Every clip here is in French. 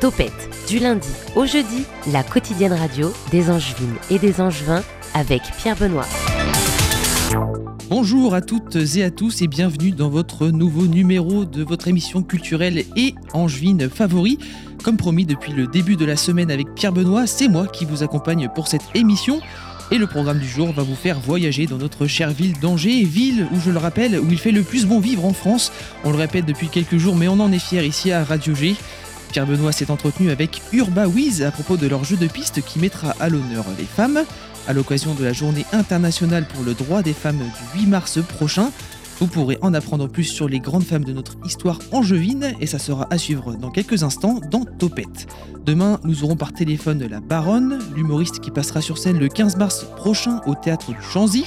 Topette, du lundi au jeudi, la quotidienne radio des Angevines et des Angevins avec Pierre Benoît. Bonjour à toutes et à tous et bienvenue dans votre nouveau numéro de votre émission culturelle et angevine favori. Comme promis depuis le début de la semaine avec Pierre Benoît, c'est moi qui vous accompagne pour cette émission. Et le programme du jour va vous faire voyager dans notre chère ville d'Angers, ville où je le rappelle, où il fait le plus bon vivre en France. On le répète depuis quelques jours, mais on en est fier ici à Radio G. Pierre Benoît s'est entretenu avec Urba Wiz à propos de leur jeu de piste qui mettra à l'honneur les femmes à l'occasion de la journée internationale pour le droit des femmes du 8 mars prochain. Vous pourrez en apprendre plus sur les grandes femmes de notre histoire angevine et ça sera à suivre dans quelques instants dans Topette. Demain, nous aurons par téléphone la Baronne, l'humoriste qui passera sur scène le 15 mars prochain au théâtre du Chanzy.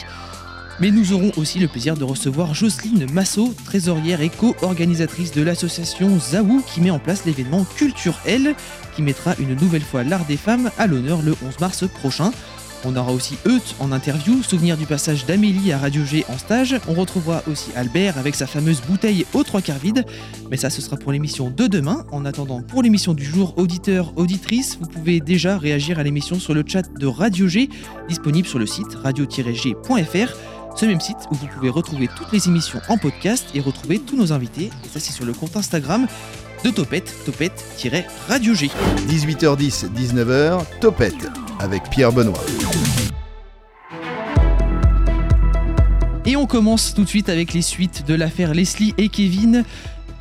Mais nous aurons aussi le plaisir de recevoir Jocelyne Massot, trésorière et co-organisatrice de l'association Zaou qui met en place l'événement Culture L, qui mettra une nouvelle fois l'art des femmes à l'honneur le 11 mars prochain. On aura aussi Euth en interview, souvenir du passage d'Amélie à Radio G en stage. On retrouvera aussi Albert avec sa fameuse bouteille aux trois quarts vide. Mais ça, ce sera pour l'émission de demain. En attendant, pour l'émission du jour, auditeurs, auditrices, vous pouvez déjà réagir à l'émission sur le chat de Radio G, disponible sur le site radio-g.fr ce même site où vous pouvez retrouver toutes les émissions en podcast et retrouver tous nos invités. Et ça, c'est sur le compte Instagram de Topette, Topette-Radio G. 18h10, 19h, Topette avec Pierre Benoît. Et on commence tout de suite avec les suites de l'affaire Leslie et Kevin.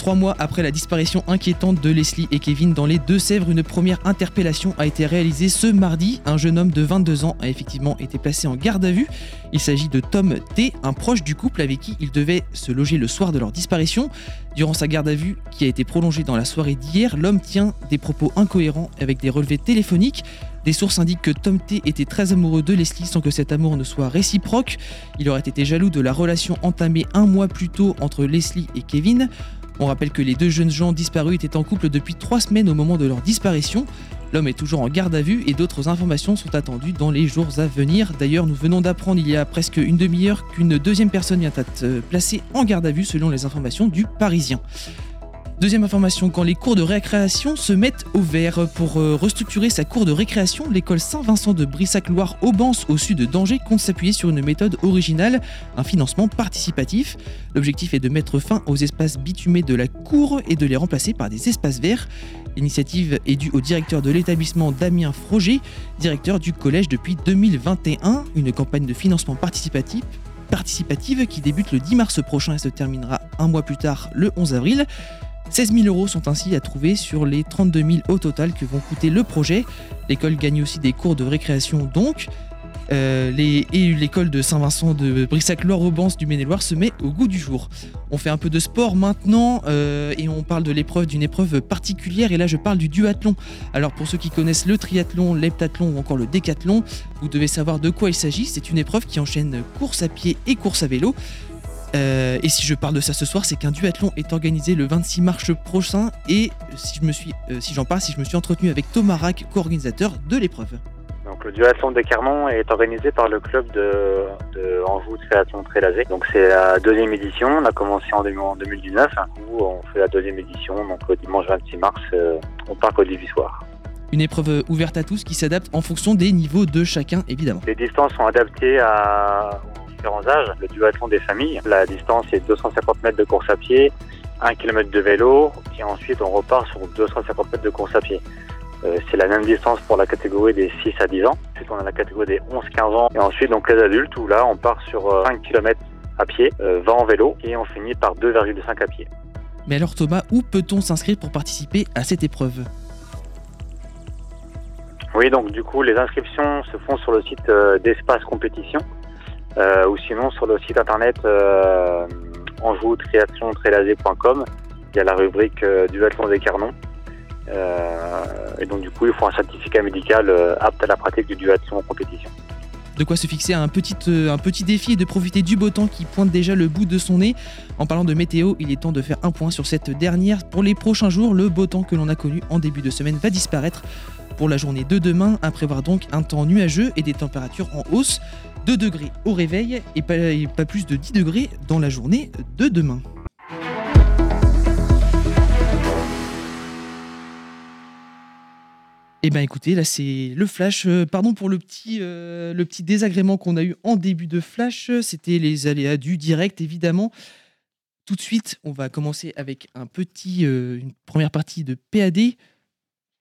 Trois mois après la disparition inquiétante de Leslie et Kevin dans les Deux-Sèvres, une première interpellation a été réalisée ce mardi. Un jeune homme de 22 ans a effectivement été placé en garde à vue. Il s'agit de Tom T, un proche du couple avec qui il devait se loger le soir de leur disparition. Durant sa garde à vue, qui a été prolongée dans la soirée d'hier, l'homme tient des propos incohérents avec des relevés téléphoniques. Des sources indiquent que Tom T était très amoureux de Leslie sans que cet amour ne soit réciproque. Il aurait été jaloux de la relation entamée un mois plus tôt entre Leslie et Kevin. On rappelle que les deux jeunes gens disparus étaient en couple depuis trois semaines au moment de leur disparition. L'homme est toujours en garde à vue et d'autres informations sont attendues dans les jours à venir. D'ailleurs, nous venons d'apprendre il y a presque une demi-heure qu'une deuxième personne vient d'être placée en garde à vue selon les informations du Parisien. Deuxième information, quand les cours de récréation se mettent au vert. Pour euh, restructurer sa cour de récréation, l'école Saint-Vincent de Brissac-Loire-Aubance au sud de Danger compte s'appuyer sur une méthode originale, un financement participatif. L'objectif est de mettre fin aux espaces bitumés de la cour et de les remplacer par des espaces verts. L'initiative est due au directeur de l'établissement Damien Froger, directeur du collège depuis 2021, une campagne de financement participatif participative qui débute le 10 mars prochain et se terminera un mois plus tard le 11 avril. 16 000 euros sont ainsi à trouver sur les 32 000 au total que vont coûter le projet. L'école gagne aussi des cours de récréation donc. Euh, et l'école de Saint-Vincent de Brissac-Loire-Aubance du Maine-et-Loire se met au goût du jour. On fait un peu de sport maintenant euh, et on parle de l'épreuve d'une épreuve particulière et là je parle du duathlon. Alors pour ceux qui connaissent le triathlon, l'heptathlon ou encore le décathlon, vous devez savoir de quoi il s'agit. C'est une épreuve qui enchaîne course à pied et course à vélo. Euh, et si je parle de ça ce soir, c'est qu'un duathlon est organisé le 26 mars prochain. Et si je me suis, euh, si j'en parle, si je me suis entretenu avec Thomas Rack, co-organisateur de l'épreuve. Donc le duathlon de Carnon est organisé par le club de, de Anjou Triathlon Trélazé. Donc c'est la deuxième édition. On a commencé en 2019 où on fait la deuxième édition. Donc le dimanche 26 mars euh, au parc Olivier-Soir. Une épreuve ouverte à tous qui s'adapte en fonction des niveaux de chacun, évidemment. Les distances sont adaptées à, différents âges. Le duathlon des familles, la distance est 250 mètres de course à pied, 1 km de vélo, et ensuite on repart sur 250 mètres de course à pied. Euh, c'est la même distance pour la catégorie des 6 à 10 ans. Ensuite, on a la catégorie des 11-15 ans. Et ensuite, donc les adultes, où là, on part sur 5 euh, km à pied, 20 euh, en vélo, et on finit par 2,5 à pied. Mais alors Thomas, où peut-on s'inscrire pour participer à cette épreuve? Oui, donc du coup, les inscriptions se font sur le site d'Espace Compétition. Euh, ou sinon sur le site internet euh, anjou Il y a la rubrique euh, duathlon des Carnons. Euh, et donc du coup, il faut un certificat médical apte à la pratique du duathlon en compétition. De quoi se fixer un petit, un petit défi et de profiter du beau temps qui pointe déjà le bout de son nez. En parlant de météo, il est temps de faire un point sur cette dernière. Pour les prochains jours, le beau temps que l'on a connu en début de semaine va disparaître. Pour la journée de demain, à prévoir donc un temps nuageux et des températures en hausse. 2 degrés au réveil et pas, plus de 10 degrés dans la journée de demain. Eh bien écoutez, là c'est le flash. Euh, pardon pour euh, le petit, désagrément qu'on a eu en début de flash. C'était les aléas du direct évidemment. Tout de suite, on va commencer avec un petit, euh, une première partie de PAD.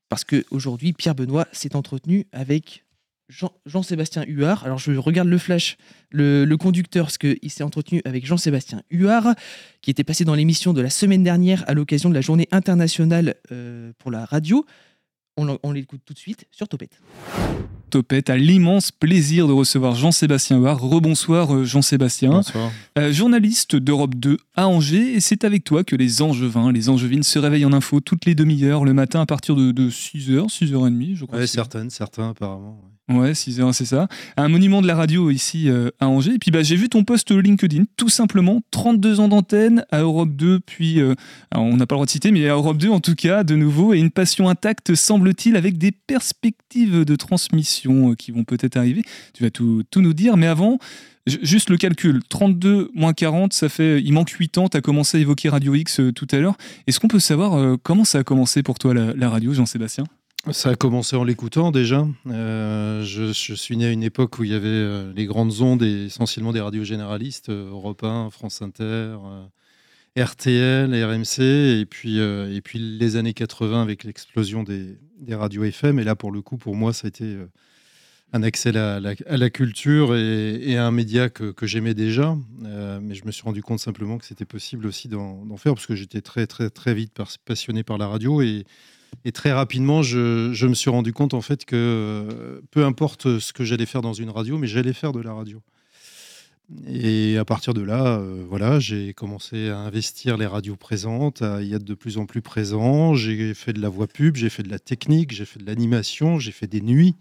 Parce qu'aujourd'hui, Pierre Benoît s'est entretenu avec Jean- Jean-Sébastien Huard. Alors je regarde le flash, le, le conducteur, parce qu'il s'est entretenu avec Jean-Sébastien Huard, qui était passé dans l'émission de la semaine dernière à l'occasion de la journée internationale euh, pour la radio. On, l'écoute tout de suite sur Topette. Topette a l'immense plaisir de recevoir Jean-Sébastien Huard. Rebonsoir euh, Jean-Sébastien, Bonsoir. Euh, journaliste d'Europe 2 à Angers. Et c'est avec toi que les Angevins, les Angevines se réveillent en info toutes les demi-heures le matin à partir de, 6h, 6h30 je crois. Ouais, certaines, certains apparemment. ouais. Ouais, 6h, c'est ça. Un monument de la radio ici euh, à Angers. Et puis bah, j'ai vu ton post LinkedIn, tout simplement. 32 ans d'antenne à Europe 2, puis euh, on n'a pas le droit de citer, mais à Europe 2 en tout cas, de nouveau, et une passion intacte, semble-t-il, avec des perspectives de transmission euh, qui vont peut-être arriver. Tu vas tout, tout nous dire, mais avant, ju- juste le calcul. 32 moins 40, ça fait. Il manque 8 ans, tu as commencé à évoquer Radio X tout à l'heure. Est-ce qu'on peut savoir comment ça a commencé pour toi la radio, Jean-Sébastien? Ça a commencé en l'écoutant déjà. Euh, je, suis né à une époque où il y avait euh, les grandes ondes et essentiellement des radios généralistes, euh, Europe 1, France Inter, RTL, RMC, et puis, et puis les années 80 avec l'explosion des, radios FM. Et là, pour le coup, pour moi, ça a été un accès à la, culture et, à un média que, j'aimais déjà. Mais je me suis rendu compte simplement que c'était possible aussi d'en faire parce que j'étais très, très, très vite passionné par la radio et et très rapidement, je, me suis rendu compte en fait que euh, peu importe ce que j'allais faire dans une radio, mais j'allais faire de la radio. Et à partir de là, euh, voilà, j'ai commencé à investir les radios présentes, à y être de plus en plus présent. J'ai fait de la voix pub, j'ai fait de la technique, j'ai fait de l'animation, j'ai fait des nuits.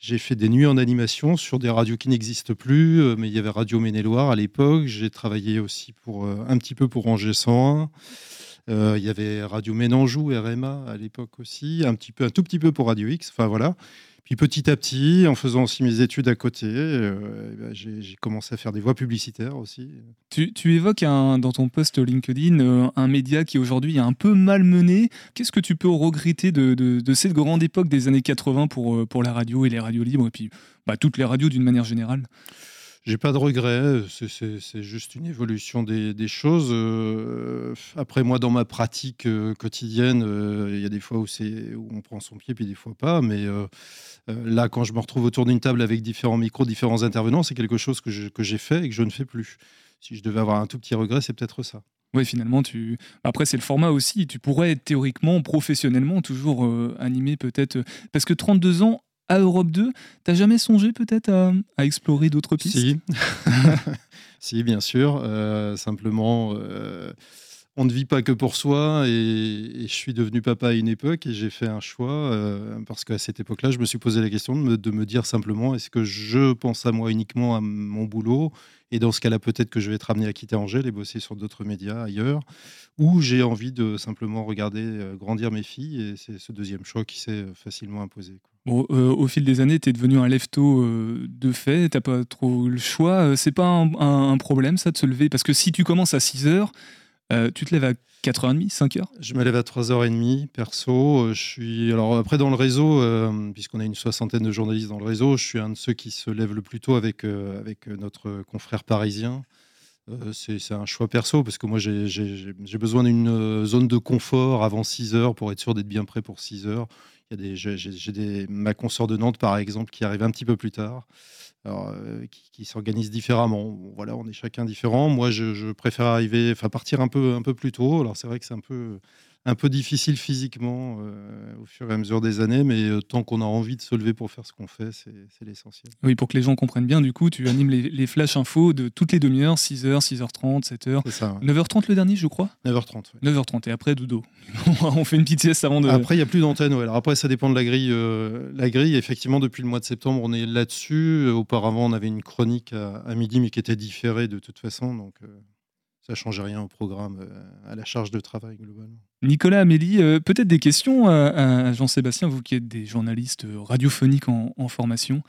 J'ai fait des nuits en animation sur des radios qui n'existent plus, euh, mais il y avait Radio Maine-et-Loire à l'époque. J'ai travaillé aussi pour un petit peu pour Angers 101. Euh, il y avait Radio Ménanjou, RMA à l'époque aussi, un petit peu, un tout petit peu pour Radio X. Enfin voilà. Puis petit à petit, en faisant aussi mes études à côté, euh, eh ben, j'ai commencé à faire des voix publicitaires aussi. Tu, évoques dans ton post LinkedIn euh, un média qui aujourd'hui est un peu malmené. Qu'est-ce que tu peux regretter de, cette grande époque des années 80 pour, pour la radio et les radios libres, et puis bah, toutes les radios d'une manière générale? J'ai pas de regrets, c'est- juste une évolution des, choses. Euh, après, moi, dans ma pratique euh, quotidienne, euh, il y a des fois où, où on prend son pied, puis des fois pas. Mais là, quand je me retrouve autour d'une table avec différents micros, différents intervenants, c'est quelque chose que j'ai fait et que je ne fais plus. Si je devais avoir un tout petit regret, c'est peut-être ça. Oui, finalement, tu... après c'est le format aussi. Tu pourrais théoriquement, professionnellement, toujours euh, animé peut-être. Parce que 32 ans à Europe 2, t'as jamais songé peut-être à, explorer d'autres pistes? Si, si, bien sûr. Euh, simplement, euh, on ne vit pas que pour soi. Et, je suis devenu papa à une époque et j'ai fait un choix euh, parce qu'à cette époque-là, je me suis posé la question de me, dire simplement est-ce que je pense à moi uniquement à mon boulot? Et dans ce cas-là, peut-être que je vais être amené à quitter Angers et bosser sur d'autres médias ailleurs, ou j'ai envie de simplement regarder euh, grandir mes filles. Et c'est ce deuxième choix qui s'est euh, facilement imposé. Bon, au fil des années, tu es devenu un lefto de fait, t'as pas trop le choix. C'est pas un, un- un problème ça de se lever? Parce que si tu commences à 6 heures, euh, tu te lèves à 4h30, 5h Je me lève à 3h30 perso. Euh, Je suis alors après dans le réseau, euh, puisqu'on a une soixantaine de journalistes dans le réseau, je suis un de ceux qui se lève le plus tôt avec, avec notre confrère parisien. C'est un choix perso parce que moi j'ai- besoin d'une zone de confort avant 6 heures pour être sûr d'être bien prêt pour 6 heures. Y a des, j'ai- des, ma consoeur de Nantes par exemple qui arrive un petit peu plus tard. Euh, qui, s'organise différemment. Voilà, on est chacun différent. Moi, je, je préfère arriver, enfin partir un peu, un peu plus tôt. Alors c'est vrai que c'est un peu, un peu difficile physiquement euh, au fur et à mesure des années, mais euh, tant qu'on a envie de se lever pour faire ce qu'on fait, c'est l'essentiel. Oui, pour que les gens comprennent bien, du coup, tu animes les, les flash infos de toutes les demi-heures, 6h, 6h30, 7h. C'est ça. ouais. 9h30 le dernier, je crois? 9h30. ouais. 9h30 et après dodo. On fait une petite sieste avant de. Après, il n'y a plus d'antenne. ouais. Alors après, ça dépend de la grille. euh, la grille, effectivement, depuis le mois de septembre, on est là-dessus. Auparavant, on avait une chronique à, à midi, mais qui était différée de toute façon. Donc, euh, ça ne change rien au programme, euh, à la charge de travail, globalement. Nicolas, Amélie, euh, peut-être des questions à, à Jean-Sébastien, vous qui êtes des journalistes radiophoniques en, en formation.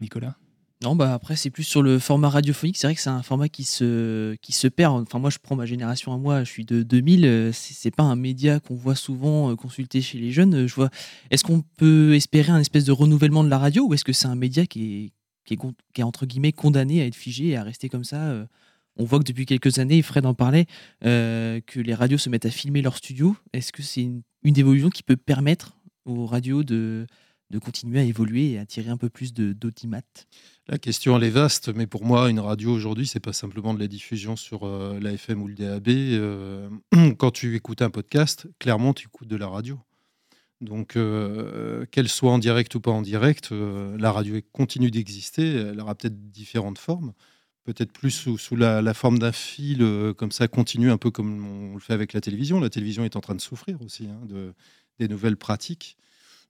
Nicolas? Non, bah après, c'est plus sur le format radiophonique. C'est vrai que c'est un format qui se, qui se perd. Enfin, moi, je prends ma génération à moi, je suis de 2000. euh, C'est pas un média qu'on voit souvent consulté chez les jeunes. Je vois. Est-ce qu'on peut espérer un espèce de renouvellement de la radio ou est-ce que c'est un média qui est, qui, est, qui est entre guillemets condamné à être figé et à rester comme ça euh, On voit que depuis quelques années, Fred en parlait, euh, que les radios se mettent à filmer leur studio. Est-ce que c'est une, évolution qui peut permettre aux radios de, de continuer à évoluer et à attirer un peu plus d'audimat? La question elle est vaste, mais pour moi, une radio aujourd'hui, c'est pas simplement de la diffusion sur euh, la FM ou le DAB. euh, quand tu écoutes un podcast, clairement, tu écoutes de la radio. Donc, euh, qu'elle soit en direct ou pas en direct, la radio continue d'exister. Elle aura peut-être différentes formes, peut-être plus sous, sous la, forme d'un fil, euh, comme ça, continue, un peu comme on le fait avec la télévision. La télévision est en train de souffrir aussi hein, de, des nouvelles pratiques.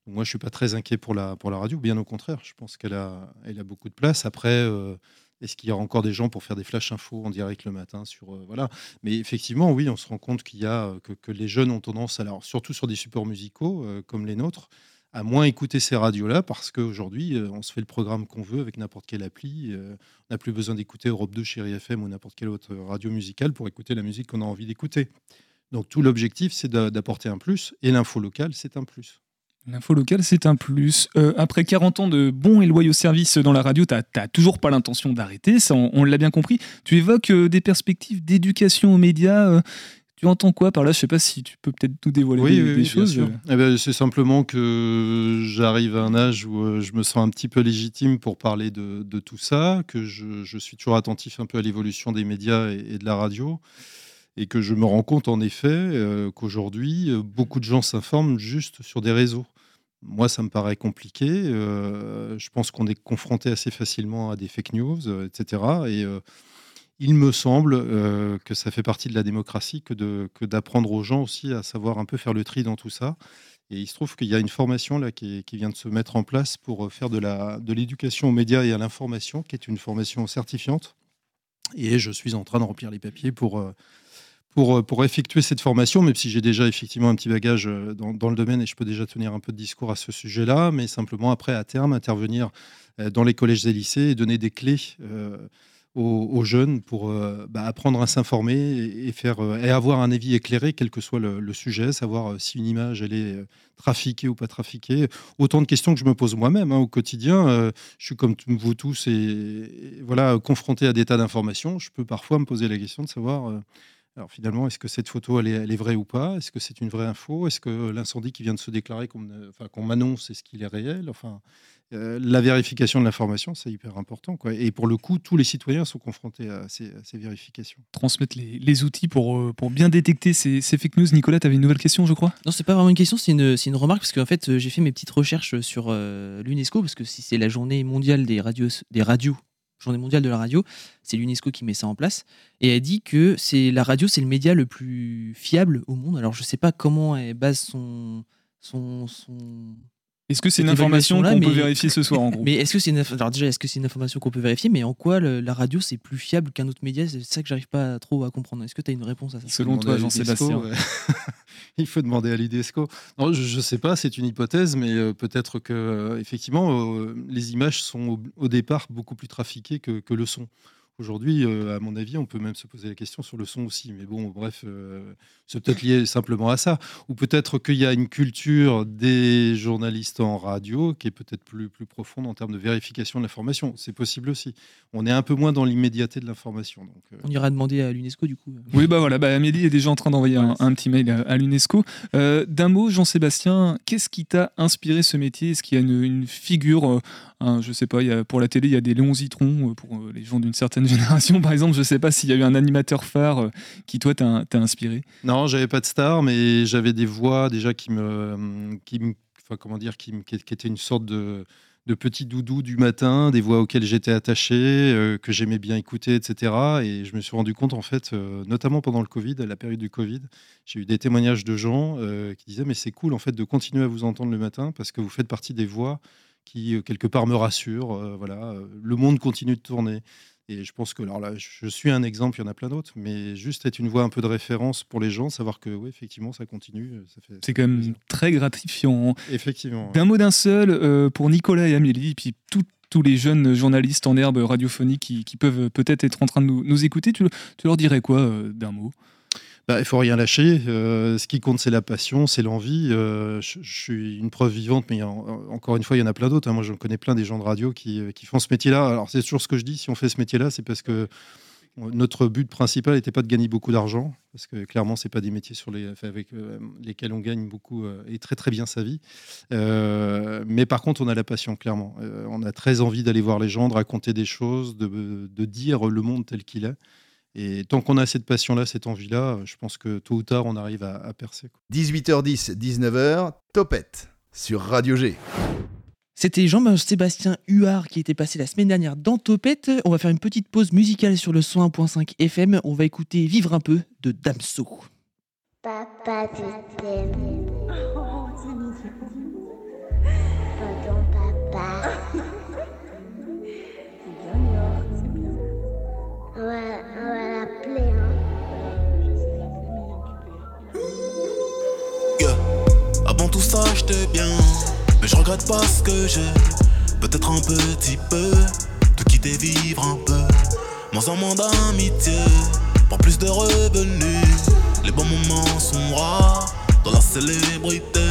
Moi, je suis pas très inquiet pour la, pour la radio, bien au contraire. Je pense qu'elle a, elle a beaucoup de place. Après, euh, est-ce qu'il y aura encore des gens pour faire des flash infos en direct le matin sur euh, voilà Mais effectivement, oui, on se rend compte qu'il y a que, que les jeunes ont tendance, alors surtout sur des supports musicaux comme les nôtres, à moins écouter ces radios-là parce qu'aujourd'hui, euh, on se fait le programme qu'on veut avec n'importe quelle appli. euh, on n'a plus besoin d'écouter Europe 2, Chéri FM ou n'importe quelle autre radio musicale pour écouter la musique qu'on a envie d'écouter. Donc tout l'objectif, c'est d'a- d'apporter un plus, et l'info locale, c'est un plus. L'info locale, c'est un plus. Euh, après 40 ans de bons et loyaux services dans la radio, tu n'as toujours pas l'intention d'arrêter, ça on, l'a bien compris. Tu évoques des perspectives d'éducation aux médias. Tu entends quoi par là? Je sais pas si tu peux peut-être nous dévoiler Oui, des, oui, des oui, choses. Eh ben, c'est simplement que j'arrive à un âge où euh, je me sens un petit peu légitime pour parler de, de tout ça, que je, je suis toujours attentif un peu à l'évolution des médias et, et de la radio, et que je me rends compte en effet euh, qu'aujourd'hui, euh, beaucoup de gens s'informent juste sur des réseaux. Moi, ça me paraît compliqué. euh, je pense qu'on est confronté assez facilement à des fake news, etc. Et euh, il me semble euh, que ça fait partie de la démocratie que d'apprendre aux gens aussi à savoir un peu faire le tri dans tout ça. Et il se trouve qu'il y a une formation là qui, vient de se mettre en place pour euh, faire de l'éducation aux médias et à l'information, qui est une formation certifiante. Et je suis en train de remplir les papiers pour euh, effectuer cette formation, même si j'ai déjà effectivement un petit bagage dans, le domaine et je peux déjà tenir un peu de discours à ce sujet-là, mais simplement après, à terme, intervenir dans les collèges et lycées et donner des clés aux, jeunes pour euh, bah, apprendre à s'informer et, faire, euh, et avoir un avis éclairé, quel que soit le, sujet, savoir euh, si une image elle est trafiquée ou pas trafiquée. Autant de questions que je me pose moi-même hein, au quotidien. Je suis comme vous tous et, voilà, confronté à des tas d'informations. Je peux parfois me poser la question de savoir... alors finalement, est-ce que cette photo, elle est, vraie ou pas? Est-ce que c'est une vraie info? Est-ce que l'incendie qui vient de se déclarer, qu'on enfin, qu'on m'annonce, est-ce qu'il est réel? Enfin, euh, la vérification de l'information, c'est hyper important. Quoi. Et pour le coup, tous les citoyens sont confrontés à ces, à ces vérifications. Transmettre les, les outils pour, euh, pour bien détecter ces, ces fake news. Nicolas, tu avais une nouvelle question, je crois? Non, c'est pas vraiment une question, c'est une, c'est une remarque parce qu'en fait, euh, j'ai fait mes petites recherches sur euh, l'UNESCO parce que si c'est la journée mondiale des radios, des radios, journée mondiale de la radio, c'est l'UNESCO qui met ça en place et elle dit que c'est la radio, c'est le média le plus fiable au monde. Alors je sais pas comment elle base son son, son... Est-ce que c'est une information qu'on peut vérifier ce soir, en gros Mais est-ce que c'est une... alors déjà est-ce que c'est une information qu'on peut vérifier Mais en quoi le- la radio c'est plus fiable qu'un autre média? C'est ça que j'arrive pas trop à comprendre. Est-ce que tu as une réponse à ça? Selon toi, Jean-Sébastien. ouais. Il faut demander à l'IDESCO. Non, je ne sais pas, c'est une hypothèse, mais euh, peut-être que euh, effectivement, euh, les images sont au, au départ beaucoup plus trafiquées que, que le son. Aujourd'hui, euh, à mon avis, on peut même se poser la question sur le son aussi. Mais bon, bref, euh, c'est peut-être lié simplement à ça. Ou peut-être qu'il y a une culture des journalistes en radio qui est peut-être plus, plus profonde en termes de vérification de l'information. C'est possible aussi. On est un peu moins dans l'immédiateté de l'information. Donc, euh, On ira demander à l'UNESCO du coup. Oui, bah voilà, bah Amélie est déjà en train d'envoyer un, un petit mail à, à l'UNESCO. Euh, D'un mot, Jean-Sébastien, qu'est-ce qui t'a inspiré ce métier? Est-ce qu'il y a une, une figure, euh, un- je sais pas, il y a, pour la télé, il y a des Léon Zitron, pour euh, les gens d'une certaine génération, par exemple, je sais pas s'il y a eu un animateur phare euh, qui, toi, t'a inspiré. Non, j'avais pas de star, mais j'avais des voix déjà qui me, qui me- comment dire, qui, me- étaient une sorte de, de petit doudou du matin, des voix auxquelles j'étais attaché, euh, que j'aimais bien écouter, etc. Et je me suis rendu compte en fait, euh, notamment pendant le Covid, à la période du Covid, j'ai eu des témoignages de gens qui disaient mais c'est cool en fait de continuer à vous entendre le matin parce que vous faites partie des voix qui quelque part me rassurent. voilà, le monde continue de tourner. Et je pense que, alors là, je suis un exemple, il y en a plein d'autres, mais juste être une voix un peu de référence pour les gens, savoir que, oui, effectivement, ça continue. euh, Ça fait, C'est quand même plaisir. très gratifiant. Effectivement. ouais. D'un mot d'un seul, euh, pour Nicolas et Amélie, puis tout- tous les jeunes journalistes en herbe radiophonique qui, peuvent peut-être être en train de nous, écouter, tu, leur dirais quoi d'un mot? Bah, il faut rien lâcher. ce qui compte, c'est la passion, c'est l'envie. je, suis une preuve vivante, mais encore une fois, il y en a plein d'autres. Hein. Moi, je connais plein des gens de radio qui, qui font ce métier-là. Alors, c'est toujours ce que je dis. Si on fait ce métier-là, c'est parce que notre but principal n'était pas de gagner beaucoup d'argent, parce que clairement, ce pas des métiers sur les, avec euh, lesquels on gagne beaucoup euh, et très très bien sa vie. Euh, mais par contre, on a la passion, clairement. on a très envie d'aller voir les gens, de raconter des choses, de, dire le monde tel qu'il est. Et tant qu'on a cette passion-là, cette envie-là, je pense que tôt ou tard, on arrive à, à percer. 18h10, 19h, Topette sur Radio G. C'était Jean-Sébastien Huard qui était passé la semaine dernière dans Topette. On va faire une petite pause musicale sur le 101.5 FM. On va écouter Vivre un peu de Damso. Papa. Oh, Pardon, papa. C'est bien, c'est bien. On va, Avant tout ça, j'étais bien. Mais je regrette pas ce que j'ai. Peut-être un petit peu. De quitter vivre un peu. Moins en moins d'amitié. Pour plus de revenus. Les bons moments sont rares. Dans la célébrité.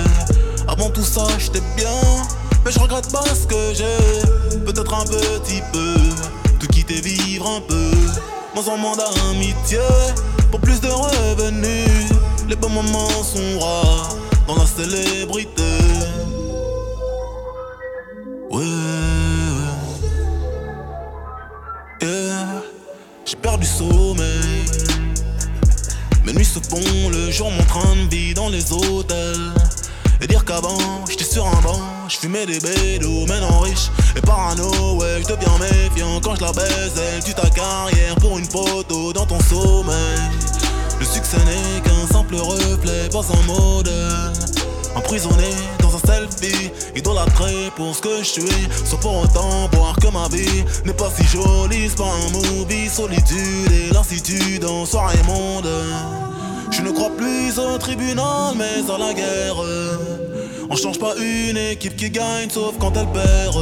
Avant tout ça, j'étais bien. Mais je regrette pas ce que j'ai. Peut-être un petit peu. De quitter vivre un peu. Moins en moins d'amitié. Pour plus de revenus. Les bons moments sont rares. Dans la célébrité. Ouais. J'ai perdu sommeil. Mes nuits se font le jour, mon train de vie dans les hôtels. Et dire qu'avant, j'étais sur un banc, j'fumais des bédos, maintenant riche et parano, ouais, j'deviens méfiant quand je la baise, elle tue ta carrière pour une photo dans ton sommeil. Le succès n'est qu'un simple reflet, pas un modèle. Emprisonné dans un selfie, idolâtré pour ce que je suis. Sans pour autant voir que ma vie n'est pas si jolie, c'est pas un movie. Solitude et lassitude en soirée monde. Je ne crois plus au tribunal, mais à la guerre. On change pas une équipe qui gagne, sauf quand elle perd.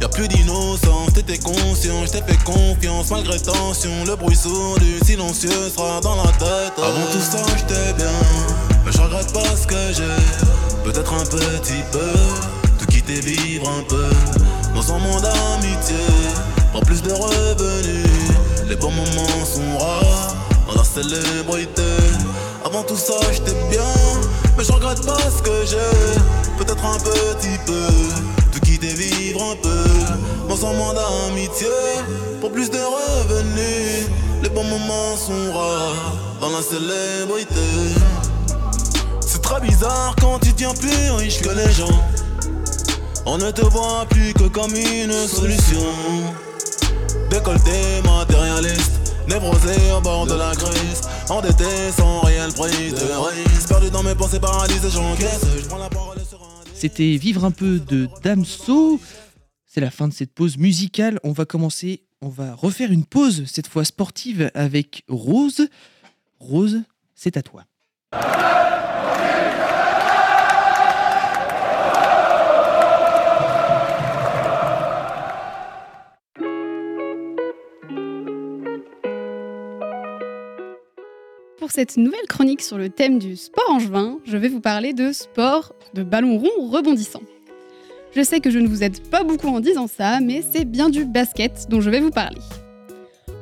Y'a plus d'innocence, t'étais conscient, j't'ai fait confiance malgré tension. Le bruit sourd du silencieux sera dans la tête. Avant tout ça, j'étais bien. Mais je regrette pas ce que j'ai, peut-être un petit peu. De quitter vivre un peu dans un monde d'amitié. Pour plus de revenus, les bons moments sont rares dans la célébrité. Avant tout ça, j'étais bien, mais je regrette pas ce que j'ai, peut-être un petit peu. De quitter vivre peu dans un monde d'amitié. Pour plus de revenus, les bons moments sont rares dans la célébrité très bizarre quand tu tiens plus riche que les gens. On ne te voit plus que comme une solution. Décolleté matérialiste, névrosé au bord de la crise. Endetté sans réel prix de risque. Perdu dans mes pensées paralysées, j'encaisse. Je prends la parole sur un. C'était Vivre un peu de Damso. C'est la fin de cette pause musicale. On va commencer, on va refaire une pause, cette fois sportive, avec Rose. Rose, c'est à toi. Pour cette nouvelle chronique sur le thème du sport angevin, je vais vous parler de sport de ballon rond rebondissant. Je sais que je ne vous aide pas beaucoup en disant ça, mais c'est bien du basket dont je vais vous parler.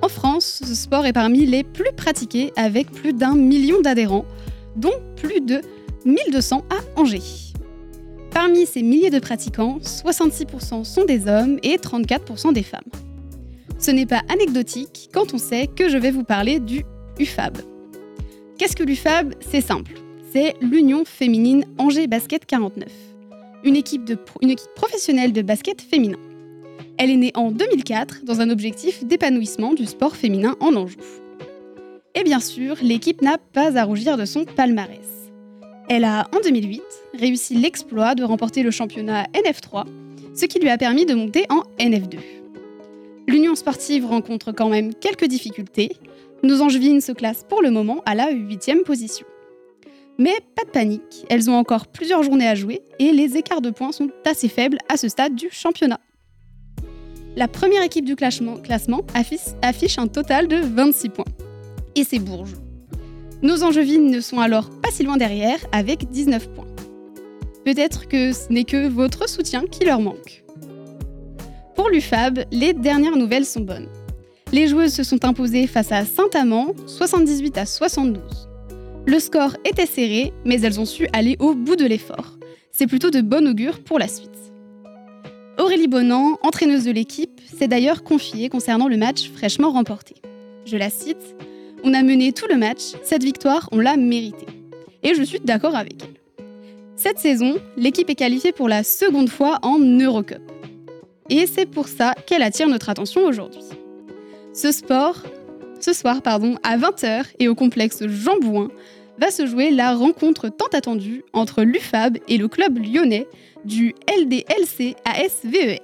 En France, ce sport est parmi les plus pratiqués avec plus d'un million d'adhérents, dont plus de 1200 à Angers. Parmi ces milliers de pratiquants, 66% sont des hommes et 34% des femmes. Ce n'est pas anecdotique quand on sait que je vais vous parler du UFAB, Qu'est-ce que l'UFAB? C'est simple. C'est l'Union féminine Angers Basket 49, une équipe, une équipe professionnelle de basket féminin. Elle est née en 2004 dans un objectif d'épanouissement du sport féminin en Anjou. Et bien sûr, l'équipe n'a pas à rougir de son palmarès. Elle a, en 2008, réussi l'exploit de remporter le championnat NF3, ce qui lui a permis de monter en NF2. L'Union sportive rencontre quand même quelques difficultés, nos Angevines se classent pour le moment à la 8 position. Mais pas de panique, elles ont encore plusieurs journées à jouer et les écarts de points sont assez faibles à ce stade du championnat. La première équipe du classement, affiche un total de 26 points. Et c'est Bourges. Nos Angevines ne sont alors pas si loin derrière avec 19 points. Peut-être que ce n'est que votre soutien qui leur manque. Pour l'UFAB, les dernières nouvelles sont bonnes. Les joueuses se sont imposées face à Saint-Amand, 78 à 72. Le score était serré, mais elles ont su aller au bout de l'effort. C'est plutôt de bon augure pour la suite. Aurélie Bonan, entraîneuse de l'équipe, s'est d'ailleurs confiée concernant le match fraîchement remporté. Je la cite On a mené tout le match, cette victoire, on l'a méritée. Et je suis d'accord avec elle. Cette saison, l'équipe est qualifiée pour la seconde fois en Eurocup. Et c'est pour ça qu'elle attire notre attention aujourd'hui. Ce sport, ce soir, pardon, à 20h et au complexe Jean Bouin, va se jouer la rencontre tant attendue entre l'UFAB et le club lyonnais du LDLC ASVEL.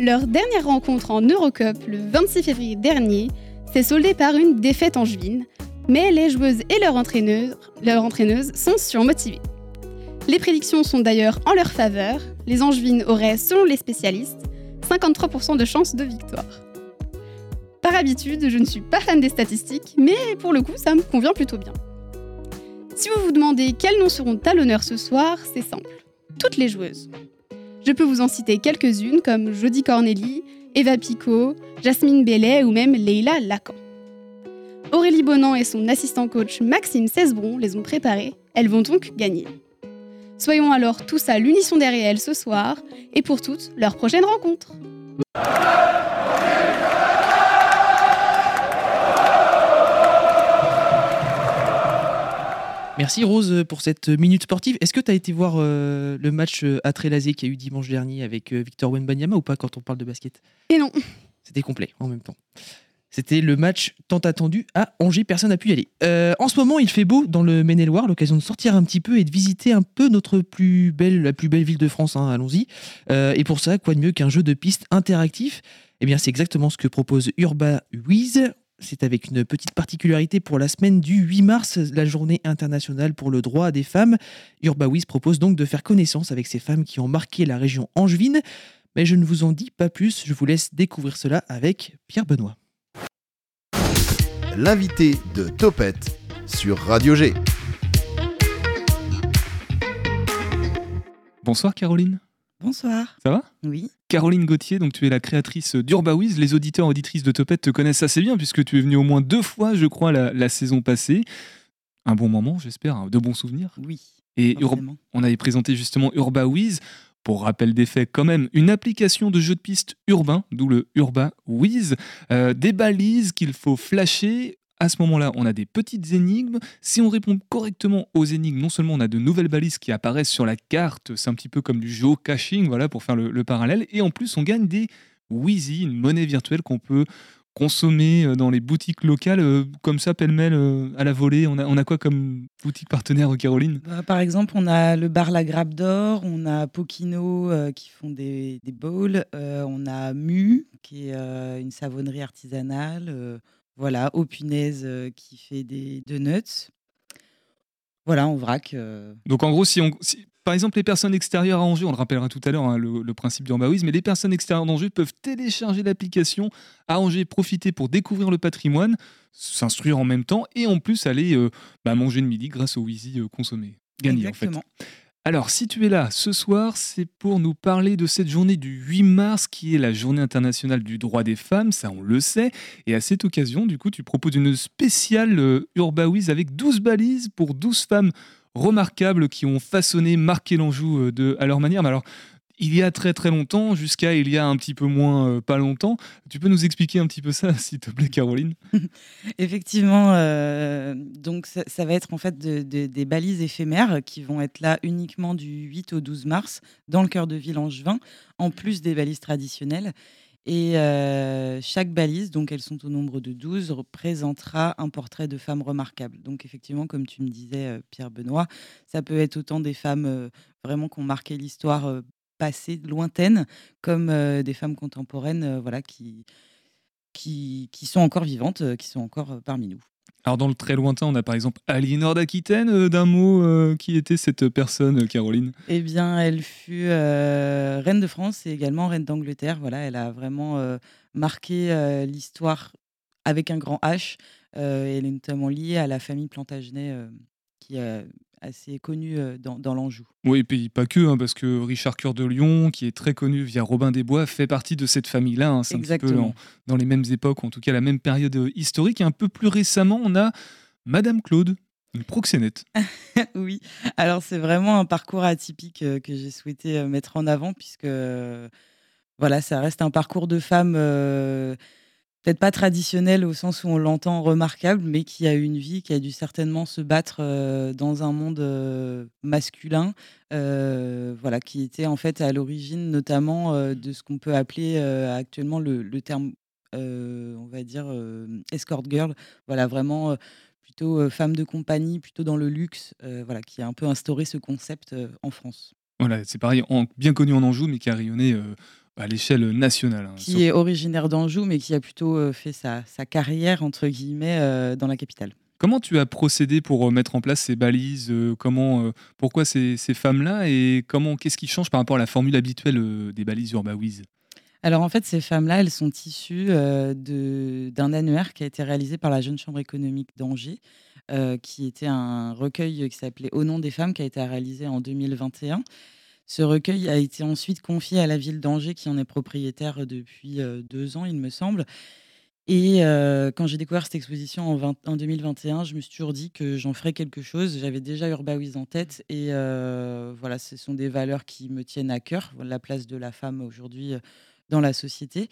Leur dernière rencontre en Eurocup le 26 février dernier s'est soldée par une défaite en mais les joueuses et leurs entraîneuses, leurs entraîneuses sont surmotivées. Les prédictions sont d'ailleurs en leur faveur. Les Angevines auraient, selon les spécialistes, 53% de chances de victoire. Par habitude, je ne suis pas fan des statistiques, mais pour le coup, ça me convient plutôt bien. Si vous vous demandez quels noms seront à l'honneur ce soir, c'est simple. Toutes les joueuses. Je peux vous en citer quelques-unes comme Jodie Corneli, Eva Picot, Jasmine Bellet ou même Leila Lacan. Aurélie Bonan et son assistant coach Maxime Cesbron les ont préparées, elles vont donc gagner. Soyons alors tous à l'unisson derrière elles ce soir et pour toutes leur prochaine rencontre. Merci Rose pour cette minute sportive. Est-ce que tu as été voir euh, le match euh, à Trélazé qui a eu dimanche dernier avec euh, Victor Wenbanyama ou pas quand on parle de basket? Et non. C'était complet en même temps. C'était le match tant attendu à Angers, personne n'a pu y aller. Euh, en ce moment, il fait beau dans le Maine-et-Loire, l'occasion de sortir un petit peu et de visiter un peu notre plus belle, la plus belle ville de France, hein, allons-y. Euh, et pour ça, quoi de mieux qu'un jeu de piste interactif? Eh bien, c'est exactement ce que propose Urba. C'est avec une petite particularité pour la semaine du 8 mars, la journée internationale pour le droit des femmes. Urba propose donc de faire connaissance avec ces femmes qui ont marqué la région angevine. Mais je ne vous en dis pas plus, je vous laisse découvrir cela avec Pierre Benoît l'invité de Topette sur Radio G. Bonsoir Caroline. Bonsoir. Ça va? Oui. Caroline Gauthier, donc tu es la créatrice d'Urbawiz. Les auditeurs auditrices de Topette te connaissent assez bien puisque tu es venu au moins deux fois, je crois, la, la saison passée. Un bon moment, j'espère, hein, de bons souvenirs. Oui. Et Ur- on avait présenté justement Urbawiz. Pour rappel des faits, quand même, une application de jeu de piste urbain, d'où le Urbawiz, euh, des balises qu'il faut flasher. À ce moment-là, on a des petites énigmes. Si on répond correctement aux énigmes, non seulement on a de nouvelles balises qui apparaissent sur la carte, c'est un petit peu comme du géocaching, voilà, pour faire le, le parallèle, et en plus on gagne des Wheezy, une monnaie virtuelle qu'on peut consommer euh, dans les boutiques locales, euh, comme ça, pêle-mêle, euh, à la volée? On a, on a quoi comme boutique partenaire, Caroline? Bah, par exemple, on a le bar La Grappe d'Or, on a Pokino euh, qui font des, des bowls, euh, on a Mu qui est euh, une savonnerie artisanale, voilà, Au Punaise euh, qui fait des donuts. Voilà, en vrac. Donc en gros, si on, si- par exemple les personnes extérieures à Angers, on le rappellera tout à l'heure, hein, le, le principe du mais les personnes extérieures d'Angers peuvent télécharger l'application à Angers, profiter pour découvrir le patrimoine, s'instruire en même temps et en plus aller euh, bah, manger le midi grâce au Wheezy euh, consommé. Gagné en fait. Alors, si tu es là ce soir, c'est pour nous parler de cette journée du 8 mars qui est la journée internationale du droit des femmes, ça on le sait. Et à cette occasion, du coup, tu proposes une spéciale euh, Urbawiz avec 12 balises pour 12 femmes remarquables qui ont façonné, marqué l'Anjou euh, de, à leur manière. Mais alors, il y a très très longtemps jusqu'à il y a un petit peu moins euh, pas longtemps. Tu peux nous expliquer un petit peu ça, s'il te plaît, Caroline? Effectivement, euh, donc ça, va être en fait de- de- des balises éphémères qui vont être là uniquement du 8 au 12 mars dans le cœur de ville angevin, en plus des balises traditionnelles. Et euh, chaque balise, donc elles sont au nombre de 12, représentera un portrait de femme remarquable. Donc effectivement, comme tu me disais, euh, Pierre Benoît, ça peut être autant des femmes euh, vraiment qui ont marqué l'histoire passée, lointaine, comme des femmes contemporaines voilà, qui, qui, sont encore vivantes, qui sont encore parmi nous. Alors dans le très lointain, on a par exemple Aliénor d'Aquitaine, euh, d'un mot, euh, qui était cette personne, euh, Caroline Eh bien, elle fut reine de France et également reine d'Angleterre. Voilà, elle a vraiment marqué l'histoire avec un grand H. Elle est notamment liée à la famille Plantagenet, qui assez connue euh, dans, dans l'Anjou. Oui, et puis pas que, hein, parce que Richard Cœur de Lion, qui est très connu via Robin des Bois, fait partie de cette famille-là. hein. C'est un petit peu dans, dans les mêmes époques, en tout cas la même période euh, historique. Et un peu plus récemment, on a Madame Claude, une proxénète. oui, alors c'est vraiment un parcours atypique euh, que j'ai souhaité mettre en avant puisque voilà, ça reste un parcours de femme euh, peut-être pas traditionnel au sens où on l'entend remarquable, mais qui a une vie, qui a dû certainement se battre euh, dans un monde euh, masculin, euh, voilà, qui était en fait à l'origine notamment de ce qu'on peut appeler actuellement le, terme, on va dire, escort girl, voilà, vraiment. plutôt femme de compagnie, plutôt dans le luxe, voilà, qui a un peu instauré ce concept en France. Voilà, c'est pareil, en- bien connu en Anjou, mais qui a rayonné à l'échelle nationale. hein. Qui est originaire d'Anjou, mais qui a plutôt euh, fait sa, sa carrière, entre guillemets, euh, dans la capitale. Comment tu as procédé pour euh, mettre en place ces balises Comment, pourquoi ces, ces femmes-là et comment, qu'est-ce qui change par rapport à la formule habituelle des balises Urbawiz Alors en fait, ces femmes-là, elles sont issues euh, d'un annuaire qui a été réalisé par la Jeune Chambre économique d'Angers, euh, qui était un recueil qui s'appelait Au nom des femmes, qui a été réalisé en 2021. Ce recueil a été ensuite confié à la ville d'Angers, qui en est propriétaire depuis euh, deux ans, il me semble. Et euh, quand j'ai découvert cette exposition en, 20 en 2021, je me suis toujours dit que j'en ferais quelque chose. J'avais déjà Urbawiz en tête. Et euh, voilà, ce sont des valeurs qui me tiennent à cœur. La place de la femme aujourd'hui euh, dans la société.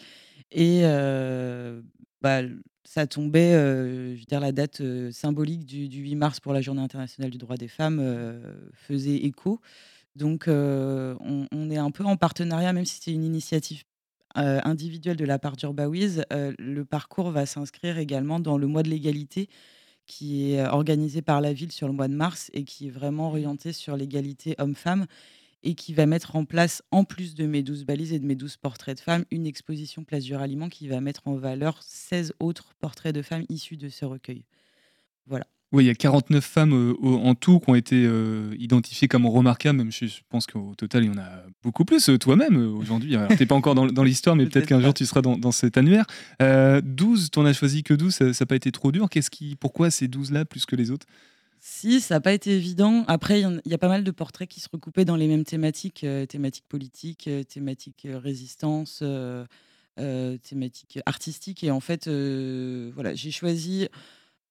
Et euh, bah, ça tombait, euh, je veux dire, la date euh, symbolique du, du 8 mars pour la Journée internationale du droit des femmes euh, faisait écho. Donc, on, on est un peu en partenariat, même si c'est une initiative individuelle de la part d'Urbawiz. le parcours va s'inscrire également dans le mois de l'égalité qui est organisé par la ville sur le mois de mars et qui est vraiment orienté sur l'égalité homme-femme et qui va mettre en place, en plus de mes 12 balises et de mes 12 portraits de femmes, une exposition Place du Ralliement qui va mettre en valeur 16 autres portraits de femmes issus de ce recueil. Voilà. Oui, il y a 49 femmes euh, en tout qui ont été euh, identifiées comme remarquables. Même je, je pense qu'au total, il y en a beaucoup plus euh, toi-même aujourd'hui. Alors, t'es pas encore dans, l'histoire, mais peut-être qu'un jour tu seras dans, dans cet annuaire. Euh, 12, t'en as choisi que 12, ça n'a pas été trop dur. Qu'est-ce qui, pourquoi ces 12-là plus que les autres? Si, ça n'a pas été évident. Après, il y a pas mal de portraits qui se recoupaient dans les mêmes thématiques, euh, thématiques politiques, euh, thématiques résistance, thématiques artistiques. Et en fait, voilà, j'ai choisi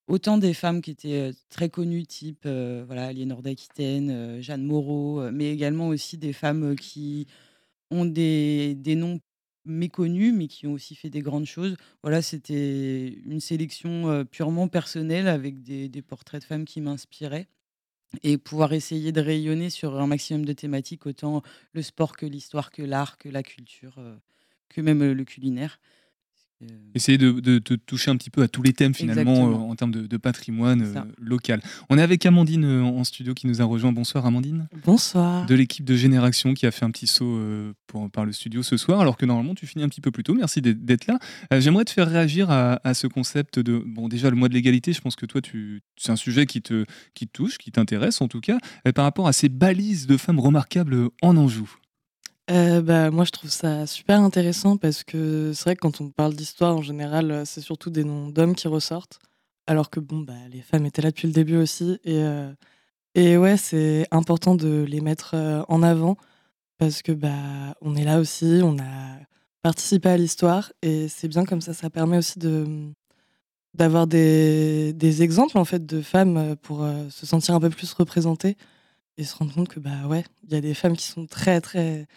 autant des femmes qui étaient très connues, type voilà, Aliénor d'Aquitaine, Jeanne Moreau, mais également aussi des femmes qui ont des, noms méconnus, mais qui ont aussi fait des grandes choses. Voilà, c'était une sélection purement personnelle avec des, portraits de femmes qui m'inspiraient et pouvoir essayer de rayonner sur un maximum de thématiques, autant le sport que l'histoire, que l'art, que la culture, que même le culinaire. Euh, Essayer de, de- de toucher un petit peu à tous les thèmes finalement euh, en termes de, de patrimoine euh, local. On est avec Amandine euh, en studio qui nous a rejoint. Bonsoir Amandine. Bonsoir. De l'équipe de Génération qui a fait un petit saut euh, pour, par le studio ce soir, alors que normalement tu finis un petit peu plus tôt. Merci d'être- là. Euh, J'aimerais te faire réagir à, à ce concept de. Bon, déjà, le mois de l'égalité, je pense que toi, tu, c'est un sujet qui te, qui te touche, qui t'intéresse en tout cas, euh, par rapport à ces balises de femmes remarquables en Anjou. Euh, bah, moi, je trouve ça super intéressant parce que c'est vrai que quand on parle d'histoire, en général, euh, c'est surtout des noms d'hommes qui ressortent. Alors que bon, bah, les femmes étaient là depuis le début aussi. Et, euh, et ouais, c'est important de les mettre euh, en avant parce que bah, on est là aussi, on a participé à l'histoire et c'est bien comme ça. Ça permet aussi de d'avoir des, des exemples en fait de femmes euh, pour se sentir un peu plus représentées et se rendre compte que bah ouais, il y a des femmes qui sont très très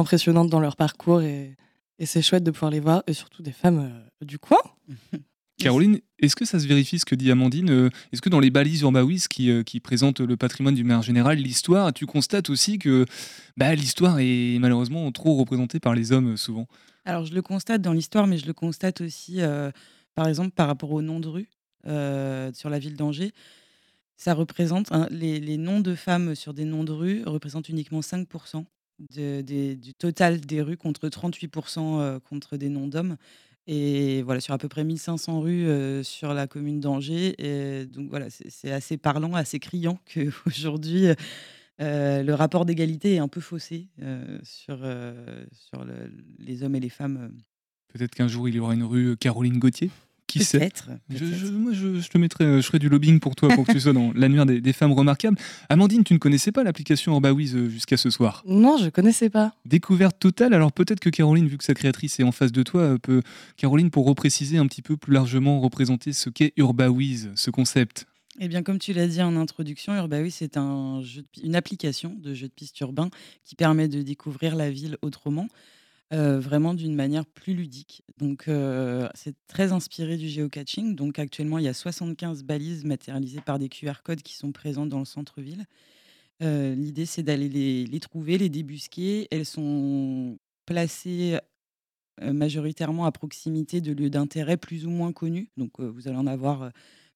impressionnantes dans leur parcours et, et c'est chouette de pouvoir les voir et surtout des femmes euh, du coin. Caroline, est-ce que ça se vérifie ce que dit Amandine Euh, Est-ce que dans les balises Urbawiz qui, euh, qui présentent le patrimoine du manière générale, l'histoire, tu constates aussi que bah, l'histoire est malheureusement trop représentée par les hommes souvent? Alors, je le constate dans l'histoire, mais je le constate aussi, euh, par exemple, par rapport aux noms de rues euh, sur la ville d'Angers. Ça représente, hein, les, les noms de femmes sur des noms de rues représentent uniquement 5% de- du total des rues contre 38% euh, contre des noms d'hommes. Et voilà, sur à peu près 1500 rues sur la commune d'Angers. Et donc voilà, c'est assez parlant, assez criant qu'aujourd'hui, le rapport d'égalité est un peu faussé sur, sur les hommes et les femmes. Peut-être qu'un jour il y aura une rue Caroline Gauthier? Qui sait Peut-être. je, je- moi, je, je te mettrai, euh, je ferai du lobbying pour toi, pour que tu sois dans l'annuaire des, des femmes remarquables. Amandine, tu ne connaissais pas l'application Urbawiz euh, jusqu'à ce soir. Non, je connaissais pas. Découverte totale. Alors peut-être que Caroline, vu que sa créatrice est en face de toi, euh, peut, Caroline, pour repréciser un petit peu plus largement, représenter ce qu'est Urbawiz, ce concept. Eh bien, comme tu l'as dit en introduction, Urbawi, c'est un une application de jeu de piste urbain qui permet de découvrir la ville autrement, euh, vraiment d'une manière plus ludique. Donc, euh, c'est très inspiré du géocaching. Donc, actuellement, il y a 75 balises matérialisées par des QR codes qui sont présentes dans le centre-ville. Euh, L'idée, c'est d'aller les, les trouver, les débusquer. Elles sont placées majoritairement à proximité de lieux d'intérêt plus ou moins connus. Donc, vous allez en avoir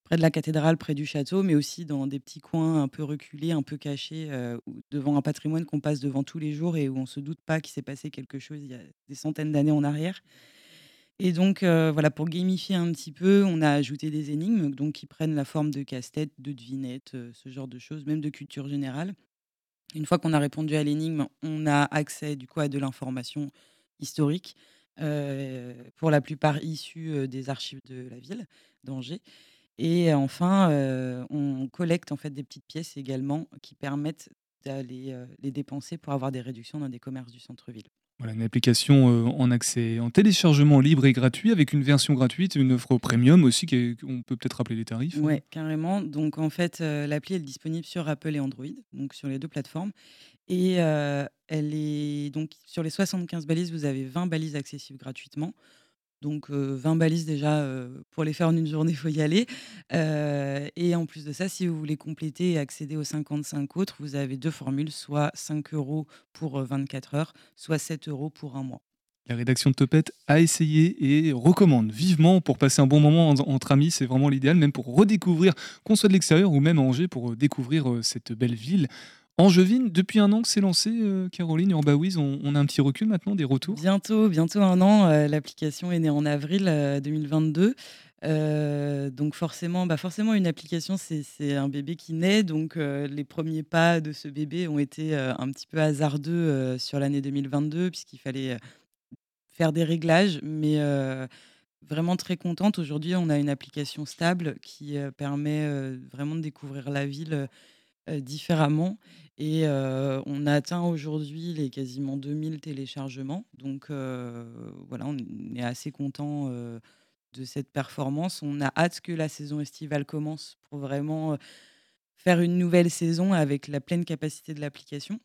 près de la cathédrale, près du château, mais aussi dans des petits coins un peu reculés, un peu cachés, euh, devant un patrimoine qu'on passe devant tous les jours et où on ne se doute pas qu'il s'est passé quelque chose il y a des centaines d'années en arrière. Et donc, euh, voilà, pour gamifier un petit peu, on a ajouté des énigmes donc, qui prennent la forme de casse-tête, de devinettes, euh, ce genre de choses, même de culture générale. Une fois qu'on a répondu à l'énigme, on a accès du coup à de l'information historique, pour la plupart issue des archives de la ville d'Angers. Et enfin, on collecte en fait des petites pièces également qui permettent d'aller les dépenser pour avoir des réductions dans des commerces du centre-ville. Voilà, une application en accès, en téléchargement libre et gratuit, avec une version gratuite et une offre premium aussi, qui est- on peut peut-être rappeler les tarifs. Ouais, carrément. Donc en fait, l'appli est disponible sur Apple et Android, donc sur les deux plateformes. Et elle est donc sur les 75 balises, vous avez 20 balises accessibles gratuitement. Donc euh, 20 balises déjà, pour les faire en une journée, il faut y aller. Et en plus de ça, si vous voulez compléter et accéder aux 55 autres, vous avez deux formules, soit 5 euros pour euh, 24 heures, soit 7 euros pour un mois. La rédaction de Topette a essayé et recommande vivement pour passer un bon moment en- entre amis. C'est vraiment l'idéal, même pour redécouvrir, qu'on soit de l'extérieur ou même à Angers, pour découvrir cette belle ville. Angevine, depuis un an que c'est lancé, euh, Caroline, Urbawiz, on, on a un petit recul maintenant, des retours? Bientôt, bientôt un an. euh, L'application est née en avril euh, 2022. Euh, donc forcément, bah forcément, une application, c'est un bébé qui naît. Donc les premiers pas de ce bébé ont été un petit peu hasardeux sur l'année 2022, puisqu'il fallait faire des réglages. Mais vraiment très contente. Aujourd'hui, on a une application stable qui permet vraiment de découvrir la ville euh, différemment. Et euh, on a atteint aujourd'hui les quasiment 2000 téléchargements. Donc euh, voilà, on est assez content de cette performance. On a hâte que la saison estivale commence pour vraiment faire une nouvelle saison avec la pleine capacité de l'application.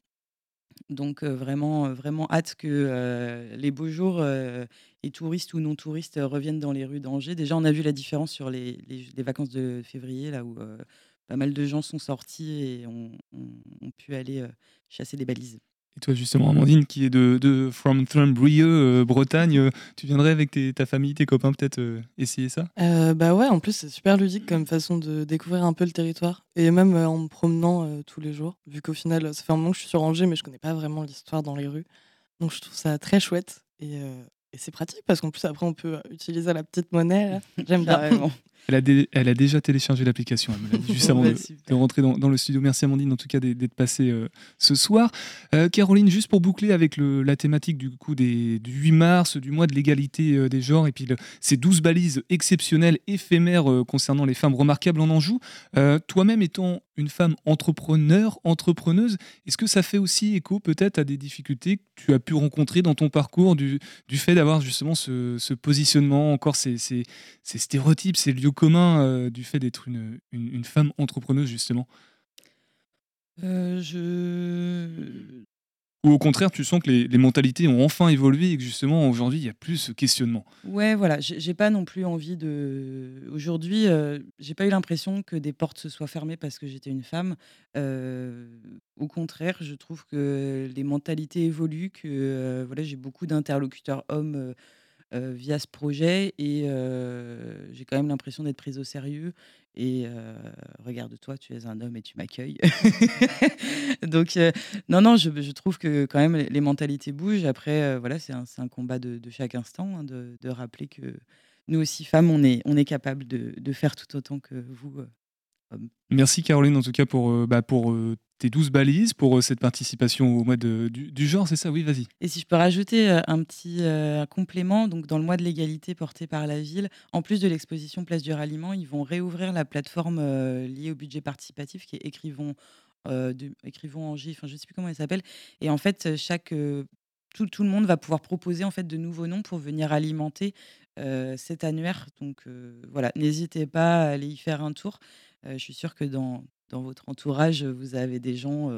Donc vraiment, vraiment hâte que les beaux jours, et touristes ou non touristes, reviennent dans les rues d'Angers. Déjà, on a vu la différence sur les, les- vacances de février, là où pas mal de gens sont sortis et ont, ont- ont pu aller euh, chasser des balises. Et toi, justement, Amandine, qui est de, de From Thumbrieux, euh, Bretagne, euh, tu viendrais avec tes- ta famille, tes copains, peut-être euh, essayer ça? Euh, bah ouais, en plus c'est super ludique comme façon de découvrir un peu le territoire et même euh, en me promenant euh, tous les jours, vu qu'au final ça fait un moment que je suis sur Angers mais je connais pas vraiment l'histoire dans les rues, donc je trouve ça très chouette et, euh, et c'est pratique parce qu'en plus après on peut utiliser la petite monnaie, j'aime bien. Elle a, dé- elle a déjà téléchargé l'application, elle me l'a dit juste avant Ouais, de, rentrer dans, dans le studio. Merci Amandine, en tout cas, d'être passée euh, ce soir. Euh, Caroline, juste pour boucler avec le- la thématique du coup des, du 8 mars, du mois de l'égalité euh, des genres, et puis le- ces 12 balises exceptionnelles, éphémères concernant les femmes remarquables en Anjou. Toi-même étant une femme entrepreneur, entrepreneuse, est-ce que ça fait aussi écho peut-être à des difficultés que tu as pu rencontrer dans ton parcours du, du fait d'avoir justement ce, ce positionnement, encore ces, ces- ces stéréotypes, ces lieux communs euh, du fait d'être une, une- une femme entrepreneuse justement Euh, je... Ou au contraire, tu sens que les, les mentalités ont enfin évolué et que justement aujourd'hui il n'y a plus ce questionnement Ouais, voilà, j'ai pas non plus envie de. Aujourd'hui, euh, j'ai pas eu l'impression que des portes se soient fermées parce que j'étais une femme. Au contraire, je trouve que les mentalités évoluent, que voilà, j'ai beaucoup d'interlocuteurs hommes euh, via ce projet et j'ai quand même l'impression d'être prise au sérieux. Et regarde-toi, tu es un homme et tu m'accueilles. Donc, non, non, je, je, trouve que quand même les mentalités bougent. Après, voilà, c'est un, un, combat de, de chaque instant, hein, de, de, rappeler que nous aussi, femmes, on est, on est capable de, de faire tout autant que vous, Merci Caroline en tout cas pour, euh, bah, euh, tes 12 balises, pour euh, cette participation au mois du, du, genre, c'est ça? Oui, vas-y. Et si je peux rajouter un petit complément, donc dans le mois de l'égalité porté par la ville, en plus de l'exposition Place du Ralliement, ils vont réouvrir la plateforme liée au budget participatif qui est Écrivons, de, Écrivons en J, enfin je ne sais plus comment elle s'appelle. Et en fait, chaque tout, tout, le monde va pouvoir proposer en fait de nouveaux noms pour venir alimenter cet annuaire. Donc voilà, n'hésitez pas à aller y faire un tour je suis sûre que dans, dans votre entourage, vous avez des gens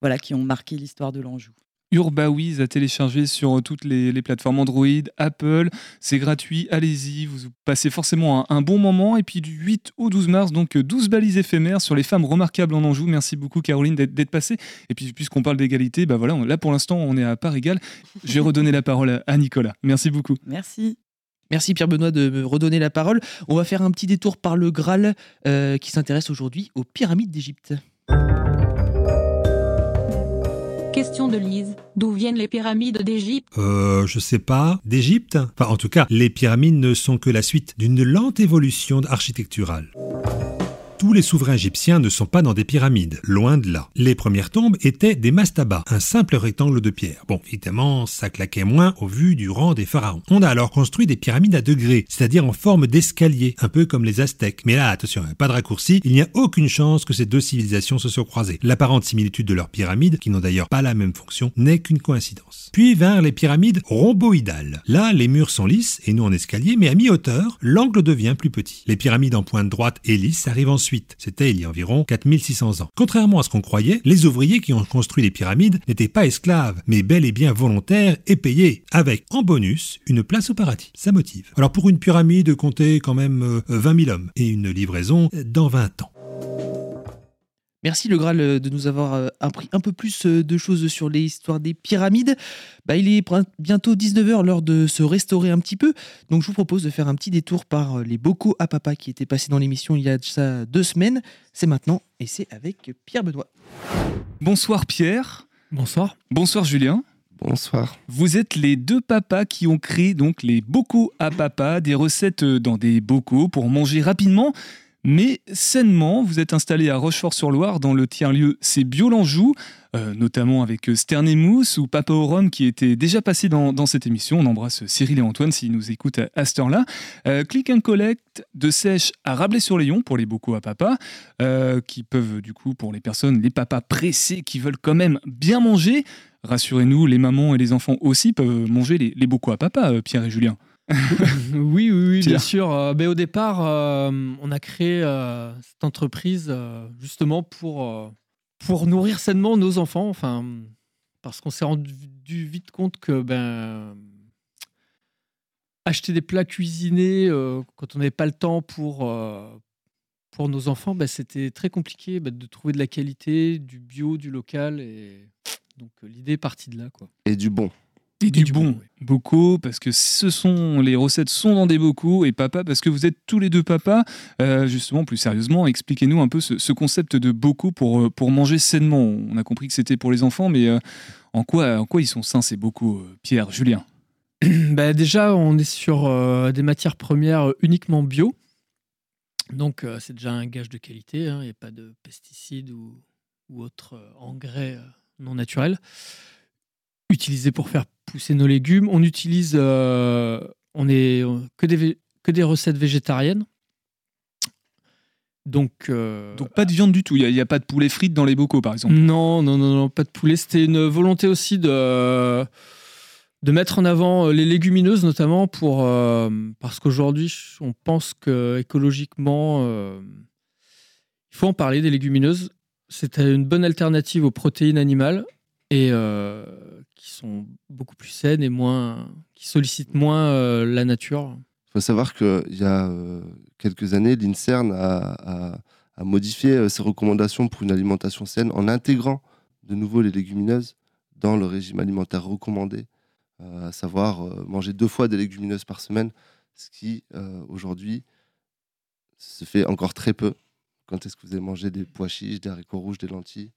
voilà, qui ont marqué l'histoire de l'Anjou. Urbawiz à télécharger sur toutes les, les plateformes Android, Apple. C'est gratuit, allez-y, vous passez forcément un, bon moment. Et puis du 8 au 12 mars, donc 12 balises éphémères sur les femmes remarquables en Anjou. Merci beaucoup Caroline d'être passée. Et puis puisqu'on parle d'égalité, bah voilà, là pour l'instant on est à part égale. Je vais redonner la parole à Nicolas. Merci beaucoup. Merci. Merci Pierre Benoît de me redonner la parole. On va faire un petit détour par le Graal euh, qui s'intéresse aujourd'hui aux pyramides d'Égypte. Question de Lise. D'où viennent les pyramides d'Égypte? Euh, je sais pas. D'Égypte? Enfin, en tout cas, les pyramides ne sont que la suite d'une lente évolution architecturale. Tous les souverains égyptiens ne sont pas dans des pyramides, loin de là. Les premières tombes étaient des mastabas, un simple rectangle de pierre. Bon, évidemment, ça claquait moins au vu du rang des pharaons. On a alors construit des pyramides à degrés, c'est-à-dire en forme d'escalier, un peu comme les Aztèques. Mais là, attention, pas de raccourci, il n'y a aucune chance que ces deux civilisations se soient croisées. L'apparente similitude de leurs pyramides, qui n'ont d'ailleurs pas la même fonction, n'est qu'une coïncidence. Puis vinrent les pyramides rhomboïdales. Là, les murs sont lisses et non en escalier, mais à mi-hauteur, l'angle devient plus petit. Les pyramides en pointe droite et lisse arrivent ensuite c'était il y a environ 4600 ans. Contrairement à ce qu'on croyait, les ouvriers qui ont construit les pyramides n'étaient pas esclaves, mais bel et bien volontaires et payés, avec en bonus une place au paradis. Ça motive. Alors pour une pyramide, comptez quand même 20 euh, 000 hommes et une livraison dans 20 ans. Merci le Graal euh, de nous avoir euh, appris un peu plus euh, de choses sur l'histoire des pyramides. Bah, il est bientôt 19h, l'heure de se restaurer un petit peu. Donc je vous propose de faire un petit détour par les bocaux à papa qui étaient passés dans l'émission il y a ça deux semaines. C'est maintenant et c'est avec Pierre Benoît. Bonsoir Pierre. Bonsoir. Bonsoir Julien. Bonsoir. Vous êtes les deux papas qui ont créé donc les bocaux à papa, des recettes dans des bocaux pour manger rapidement mais sainement, vous êtes installé à Rochefort-sur-Loire dans le tiers-lieu C'est Bio-l'Anjou, euh, notamment avec Sternемousse ou Papa au qui était déjà passé dans, cette émission. On embrasse Cyril et Antoine s'ils nous écoutent à, cette heure-là. Euh, click and collect de sèche à Rabelais-sur-Léon pour les bocaux à papa, euh, qui peuvent du coup pour les personnes, les papas pressés qui veulent quand même bien manger. Rassurez-nous, les mamans et les enfants aussi peuvent manger les, les bocaux à papa, Pierre et Julien. Oui, oui, oui bien sûr. mais euh, ben, au départ, euh, on a créé euh, cette entreprise justement pour, pour nourrir sainement nos enfants. Enfin, parce qu'on s'est rendu vite compte que ben, acheter des plats cuisinés quand on n'avait pas le temps pour, pour nos enfants, ben, c'était très compliqué ben, de trouver de la qualité, du bio, du local. Et donc l'idée est partie de là. Quoi. Et du bon. Et du, bon, beaucoup, parce que ce sont les recettes sont dans des bocaux, et papa, parce que vous êtes tous les deux papas. Euh, justement, plus sérieusement, expliquez-nous un peu ce, concept de bocaux pour, euh, pour manger sainement. On a compris que c'était pour les enfants, mais euh, en, quoi, en quoi ils sont sains ces bocaux, Pierre, Julien? Bah Déjà, on est sur des matières premières uniquement bio. Donc, c'est déjà un gage de qualité. Hein. Il n'y a pas de pesticides ou, ou autres engrais non naturels utilisés pour faire pousser nos légumes. On utilise, euh, on est que des, que des recettes végétariennes. Donc, euh, Donc pas de viande du tout. Il n'y a, pas de poulet frites dans les bocaux, par exemple. Non, non, non, non pas de poulet. C'était une volonté aussi de de mettre en avant euh, les légumineuses, notamment pour parce qu'aujourd'hui, on pense que écologiquement, il faut en parler des légumineuses. C'est une bonne alternative aux protéines animales et qui sont beaucoup plus saines et moins, qui sollicitent moins euh, la nature. Il faut savoir qu'il y a euh, quelques années, l'INSERN a, modifié euh, ses recommandations pour une alimentation saine en intégrant de nouveau les légumineuses dans le régime alimentaire recommandé à savoir manger deux fois des légumineuses par semaine, ce qui aujourd'hui se fait encore très peu. Quand est-ce que vous avez mangé des pois chiches, des haricots rouges, des lentilles?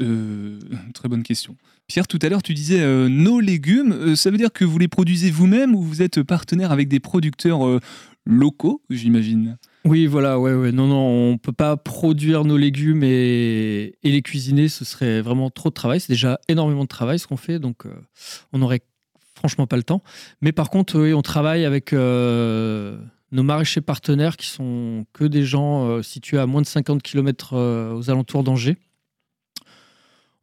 Euh, très bonne question. Pierre, tout à l'heure, tu disais euh, nos légumes. Euh, ça veut dire que vous les produisez vous-même ou vous êtes partenaire avec des producteurs locaux, j'imagine? Oui, voilà, ouais, ouais. Non, non, on peut pas produire nos légumes et, les cuisiner, ce serait vraiment trop de travail. C'est déjà énormément de travail ce qu'on fait, donc on n'aurait franchement pas le temps. Mais par contre, oui, on travaille avec nos maraîchers partenaires qui sont que des gens situés à moins de 50 km aux alentours d'Angers.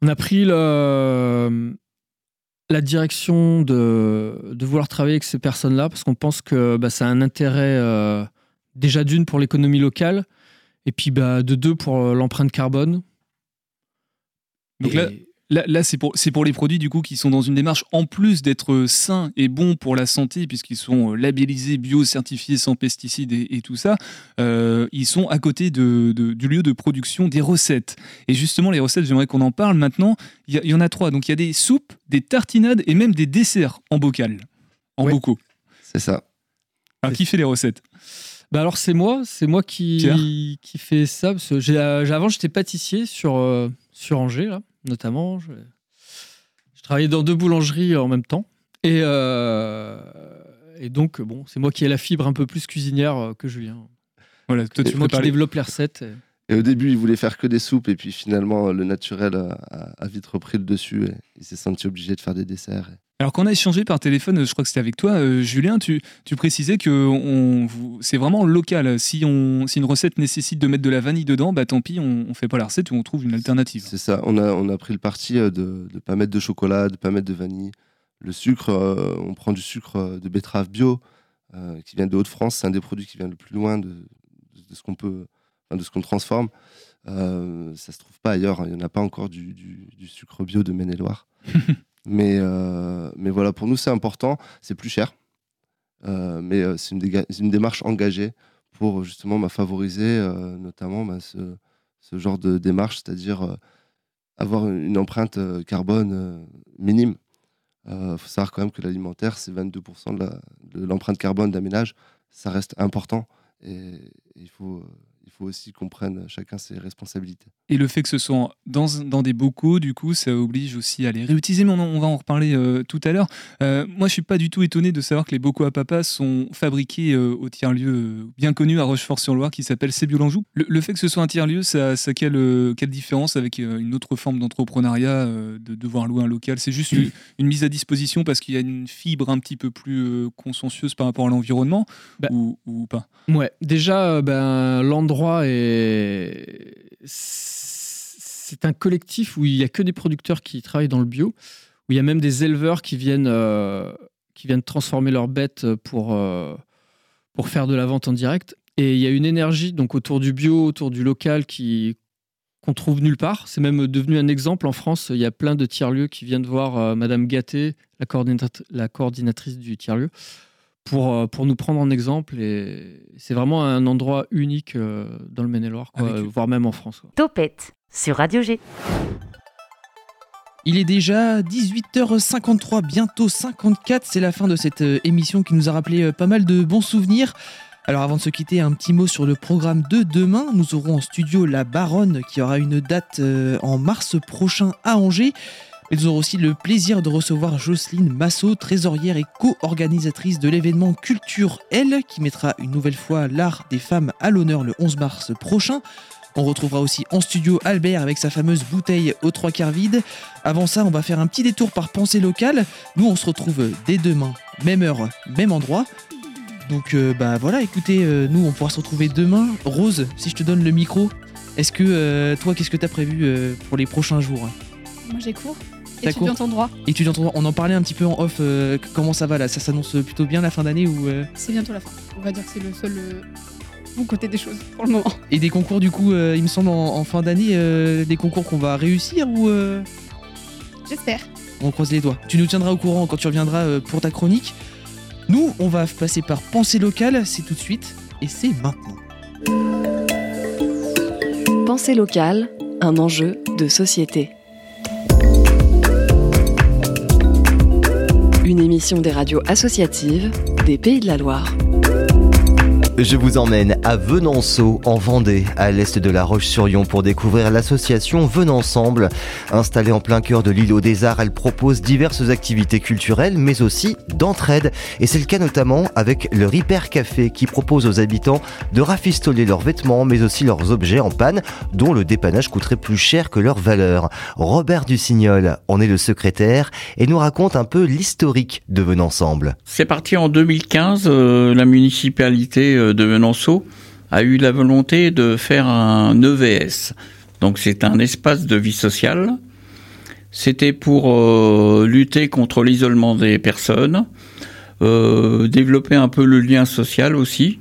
On a pris le- la direction de, de vouloir travailler avec ces personnes-là parce qu'on pense que bah, ça a un intérêt euh, déjà d'une pour l'économie locale et puis bah, de deux pour euh, l'empreinte carbone. Donc Et- là, là, là, c'est pour, c'est pour les produits du coup qui sont dans une démarche en plus d'être sains et bons pour la santé puisqu'ils sont euh, labellisés, bio, certifiés sans pesticides et, et tout ça. euh, ils sont à côté de, de- du lieu de production des recettes. Et justement, les recettes, j'aimerais qu'on en parle maintenant. Il y, en a trois. Donc il y a des soupes, des tartinades et même des desserts en bocal, en bocaux. C'est ça. Alors qui fait les recettes? Bah alors c'est moi, c'est moi Pierre? qui, qui fait ça. Parce que euh, j'ai- avant j'étais pâtissier sur, euh, sur Angers, là, notamment. Je, je travaillais dans deux boulangeries en même temps. Et, euh, et donc, bon, c'est moi qui ai la fibre un peu plus cuisinière euh, que Julien. Voilà, toi, C'est moi qui développe les recettes. et- Et au début, il voulait faire que des soupes, et puis finalement, le naturel a, a- a vite repris le dessus, et il s'est senti obligé de faire des desserts. Alors qu'on a échangé par téléphone, je crois que c'était avec toi, euh, Julien, tu, tu précisais que c'est vraiment local. Si, on, si une recette nécessite de mettre de la vanille dedans, bah tant pis, on, on fait pas la recette ou on trouve une alternative. C'est ça, on a, on a pris le parti euh, de ne pas mettre de chocolat, de pas mettre de vanille. Le sucre, euh, on prend du sucre de betterave bio, euh, qui vient de Haute-France, c'est un des produits qui vient le plus loin de, de ce qu'on peut, de ce qu'on transforme. Euh, ça se trouve pas ailleurs, hein. il n'y en a pas encore du, du- du sucre bio de Maine-et-Loire. mais, mais voilà, pour nous c'est important, c'est plus cher, Euh, mais euh, c'est une, démarche engagée pour justement bah, favoriser euh, notamment bah, ce, genre de démarche, c'est-à-dire avoir une empreinte carbone minime. Il faut savoir quand même que l'alimentaire, c'est 22% de l'empreinte carbone d'un ménage. Ça reste important et, il, faut, il faut aussi qu'on prenne chacun ses responsabilités. Et le fait que ce soit dans, dans des bocaux, du coup, ça oblige aussi à les réutiliser, mais on, va en reparler euh, tout à l'heure. Euh, moi, je suis pas du tout étonné de savoir que les bocaux à papa sont fabriqués euh, au tiers-lieu bien connu à Rochefort-sur-Loire qui s'appelle Sébiol-Anjou. Le, le fait que ce soit un tiers-lieu, ça, ça a quelle, quelle différence avec euh, une autre forme d'entrepreneuriat, euh, de devoir louer un local? C'est juste une, une mise à disposition parce qu'il y a une fibre un petit peu plus euh, consciencieuse par rapport à l'environnement? Ou, ou pas? Ouais, déjà, euh, ben, l'endroit est. C'est un collectif où il n'y a que des producteurs qui travaillent dans le bio, où il y a même des éleveurs qui viennent, euh, qui viennent transformer leurs bêtes pour, euh, pour faire de la vente en direct. Et il y a une énergie donc autour du bio, autour du local qui qu'on trouve nulle part. C'est même devenu un exemple en France. Il y a plein de tiers-lieux qui viennent voir euh, Madame Gatté, la coordinatrice du tiers-lieu, pour, euh, pour nous prendre en exemple. Et c'est vraiment un endroit unique euh, dans le Maine-et-Loire, quoi, Avec- voire même en France. quoi. Topette sur Radio G. Il est déjà 18h53, bientôt 54. C'est la fin de cette euh, émission qui nous a rappelé euh, pas mal de bons souvenirs. Alors avant de se quitter, un petit mot sur le programme de demain. Nous aurons en studio La Baronne qui aura une date euh, en mars prochain à Angers. Mais nous aurons aussi le plaisir de recevoir Jocelyne Massot, trésorière et co-organisatrice de l'événement Culture L, qui mettra une nouvelle fois l'art des femmes à l'honneur le 11 mars prochain. On retrouvera aussi en studio Albert avec sa fameuse bouteille aux trois quarts vide. Avant ça, on va faire un petit détour par pensée locale. Nous, on se retrouve dès demain, même heure, même endroit. Donc, euh, bah voilà, écoutez, euh, nous, on pourra se retrouver demain. Rose, si je te donne le micro, est-ce que euh, toi, qu'est-ce que tu as prévu pour les prochains jours? Moi j'ai cours. Étudiante cours en droit. Étudiante en droit, on en parlait un petit peu en off. euh, comment ça va là? Ça s'annonce plutôt bien la fin d'année ou euh, C'est bientôt la fin. On va dire que c'est le seul euh, bon côté des choses pour le moment. Et des concours du coup, euh, il me semble en, en fin d'année, euh, des concours qu'on va réussir ou euh, J'espère. on croise les doigts. Tu nous tiendras au courant quand tu reviendras euh, pour ta chronique. Nous, on va passer par pensée locale, c'est tout de suite et c'est maintenant. Pensée locale, un enjeu de société. Une émission des radios associatives des Pays de la Loire. Je vous emmène à Venanceau, en Vendée, à l'est de La Roche-sur-Yon, pour découvrir l'association Venensemble. Installée en plein cœur de l'îlot des Arts, elle propose diverses activités culturelles, mais aussi d'entraide. Et c'est le cas notamment avec le Ripper Café, qui propose aux habitants de rafistoler leurs vêtements, mais aussi leurs objets en panne, dont le dépannage coûterait plus cher que leur valeur. Robert Dussignol en est le secrétaire et nous raconte un peu l'historique de Venensemble. C'est parti en 2015, euh, la municipalité euh, de Venanceau a eu la volonté de faire un EVS. Donc c'est un espace de vie sociale. C'était pour euh, lutter contre l'isolement des personnes, euh, développer un peu le lien social aussi,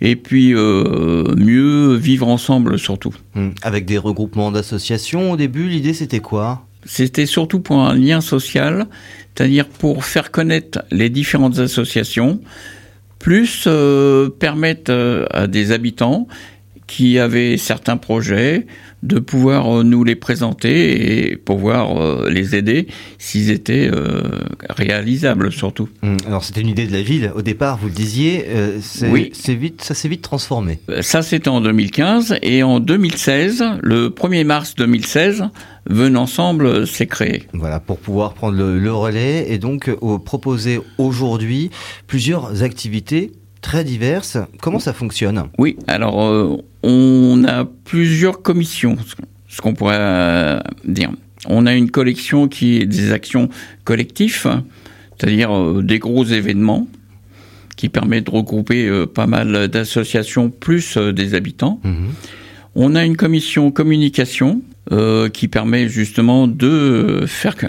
et puis euh, mieux vivre ensemble surtout. Hmm. Avec des regroupements d'associations au début, l'idée c'était quoi? C'était surtout pour un lien social, c'est-à-dire pour faire connaître les différentes associations, plus euh, permettre euh, à des habitants qui avaient certains projets de pouvoir euh, nous les présenter et pouvoir euh, les aider s'ils étaient réalisables surtout. Hmm. Alors c'était une idée de la ville au départ, vous le disiez, c'est- Oui. vite, ça s'est vite transformé. Ça, c'était en 2015. Et en 2016, le 1er mars 2016, Venensemble s'est créé. Voilà, pour pouvoir prendre le, le relais et donc euh, proposer aujourd'hui plusieurs activités très diverses. Comment ça fonctionne? Oui, alors euh, on a plusieurs commissions, ce- qu'on pourrait euh, dire. On a une collection qui est des actions collectives, c'est-à-dire euh, des gros événements qui permet de regrouper euh, pas mal d'associations plus euh, des habitants. On a une commission communication euh, qui permet justement de faire que-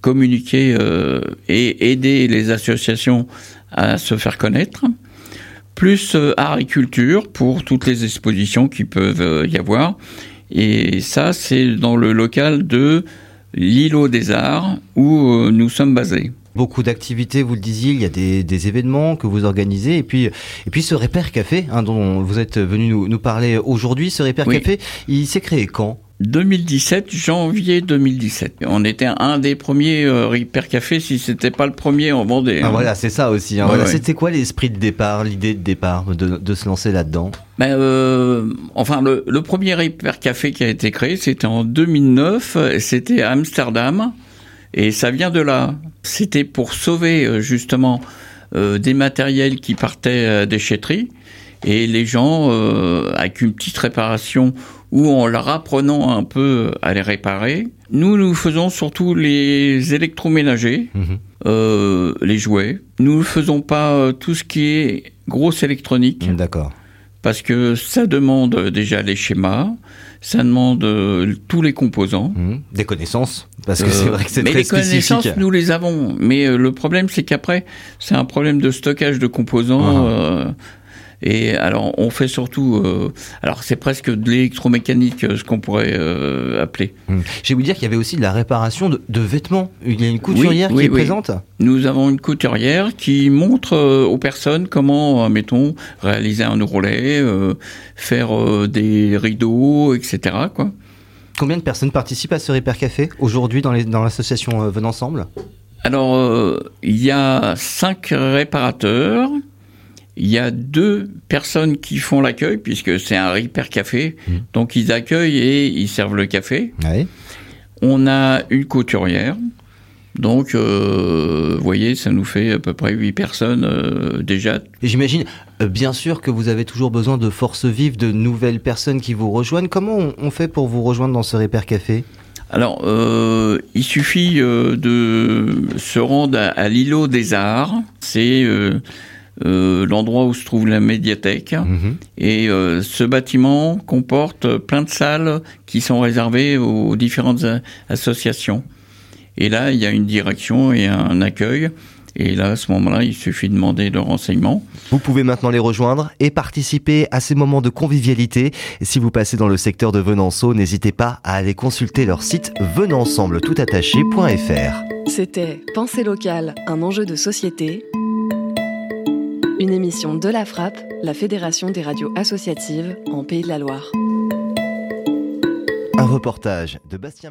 communiquer euh, et aider les associations à se faire connaître. Plus euh, art et culture pour toutes les expositions qui peuvent euh, y avoir. Et ça, c'est dans le local de l'îlot des Arts où nous sommes basés. Beaucoup d'activités, vous le disiez, il y a des, des événements que vous organisez et puis, et puis ce Repère Café hein, dont vous êtes venu nous, nous parler aujourd'hui, ce Repère Oui. Café, il s'est créé quand? 2017, janvier 2017. On était un des premiers euh, Café, si c'était pas le premier en Vendée. Ah, hein. Voilà, c'est ça aussi. hein. Ouais, Voilà, ouais. C'était quoi l'esprit de départ, l'idée de départ de, de se lancer là-dedans? Ben, euh, enfin, le, le premier Repair Café qui a été créé, c'était en 2009. et C'était à Amsterdam. Et ça vient de là. C'était pour sauver, euh, justement, euh, des matériels qui partaient à déchetterie. Et les gens, euh, avec une petite réparation ou en leur apprenant un peu à les réparer. Nous, nous faisons surtout les électroménagers, euh, les jouets. Nous ne faisons pas euh, tout ce qui est grosse électronique. D'accord. Parce que ça demande déjà les schémas, ça demande euh, tous les composants. Des connaissances, parce que c'est vrai que c'est Euh, mais très les connaissances, spécifique. nous les avons. Mais le problème, c'est qu'après, c'est un problème de stockage de composants. Ah. euh, et alors, on fait surtout. euh, alors, c'est presque de l'électromécanique, euh, ce qu'on pourrait euh, appeler. Je vais vous dire qu'il y avait aussi de la réparation de, de vêtements. Il y a une couturière Oui, qui oui, est oui. présente Nous avons une couturière qui montre euh, aux personnes comment, mettons, réaliser un ourlet, euh, faire des rideaux, etc. Quoi. Combien de personnes participent à ce Repair Café aujourd'hui dans dans l'association euh, Venensemble Alors, il y a cinq réparateurs. Il y a deux personnes qui font l'accueil, puisque c'est un repair café. Donc, ils accueillent et ils servent le café. On a une couturière. Donc, euh, vous voyez, ça nous fait à peu près huit personnes euh, déjà. Et j'imagine, euh, bien sûr, que vous avez toujours besoin de forces vives, de nouvelles personnes qui vous rejoignent. Comment on, on fait pour vous rejoindre dans ce Repair Café Alors, euh, il suffit euh, de se rendre à, à l'îlot des Arts. C'est euh, euh, l'endroit où se trouve la médiathèque. Et euh, ce bâtiment comporte plein de salles qui sont réservées aux différentes a- associations. Et là, il y a une direction et un accueil. Et là, à ce moment-là, il suffit de demander le renseignement. Vous pouvez maintenant les rejoindre et participer à ces moments de convivialité. Et si vous passez dans le secteur de Venanceau, n'hésitez pas à aller consulter leur site venensembletoutattaché.fr. C'était Pensée locale, un enjeu de société. Une émission de la Frappe, la Fédération des radios associatives en Pays de la Loire. Un reportage de Bastien.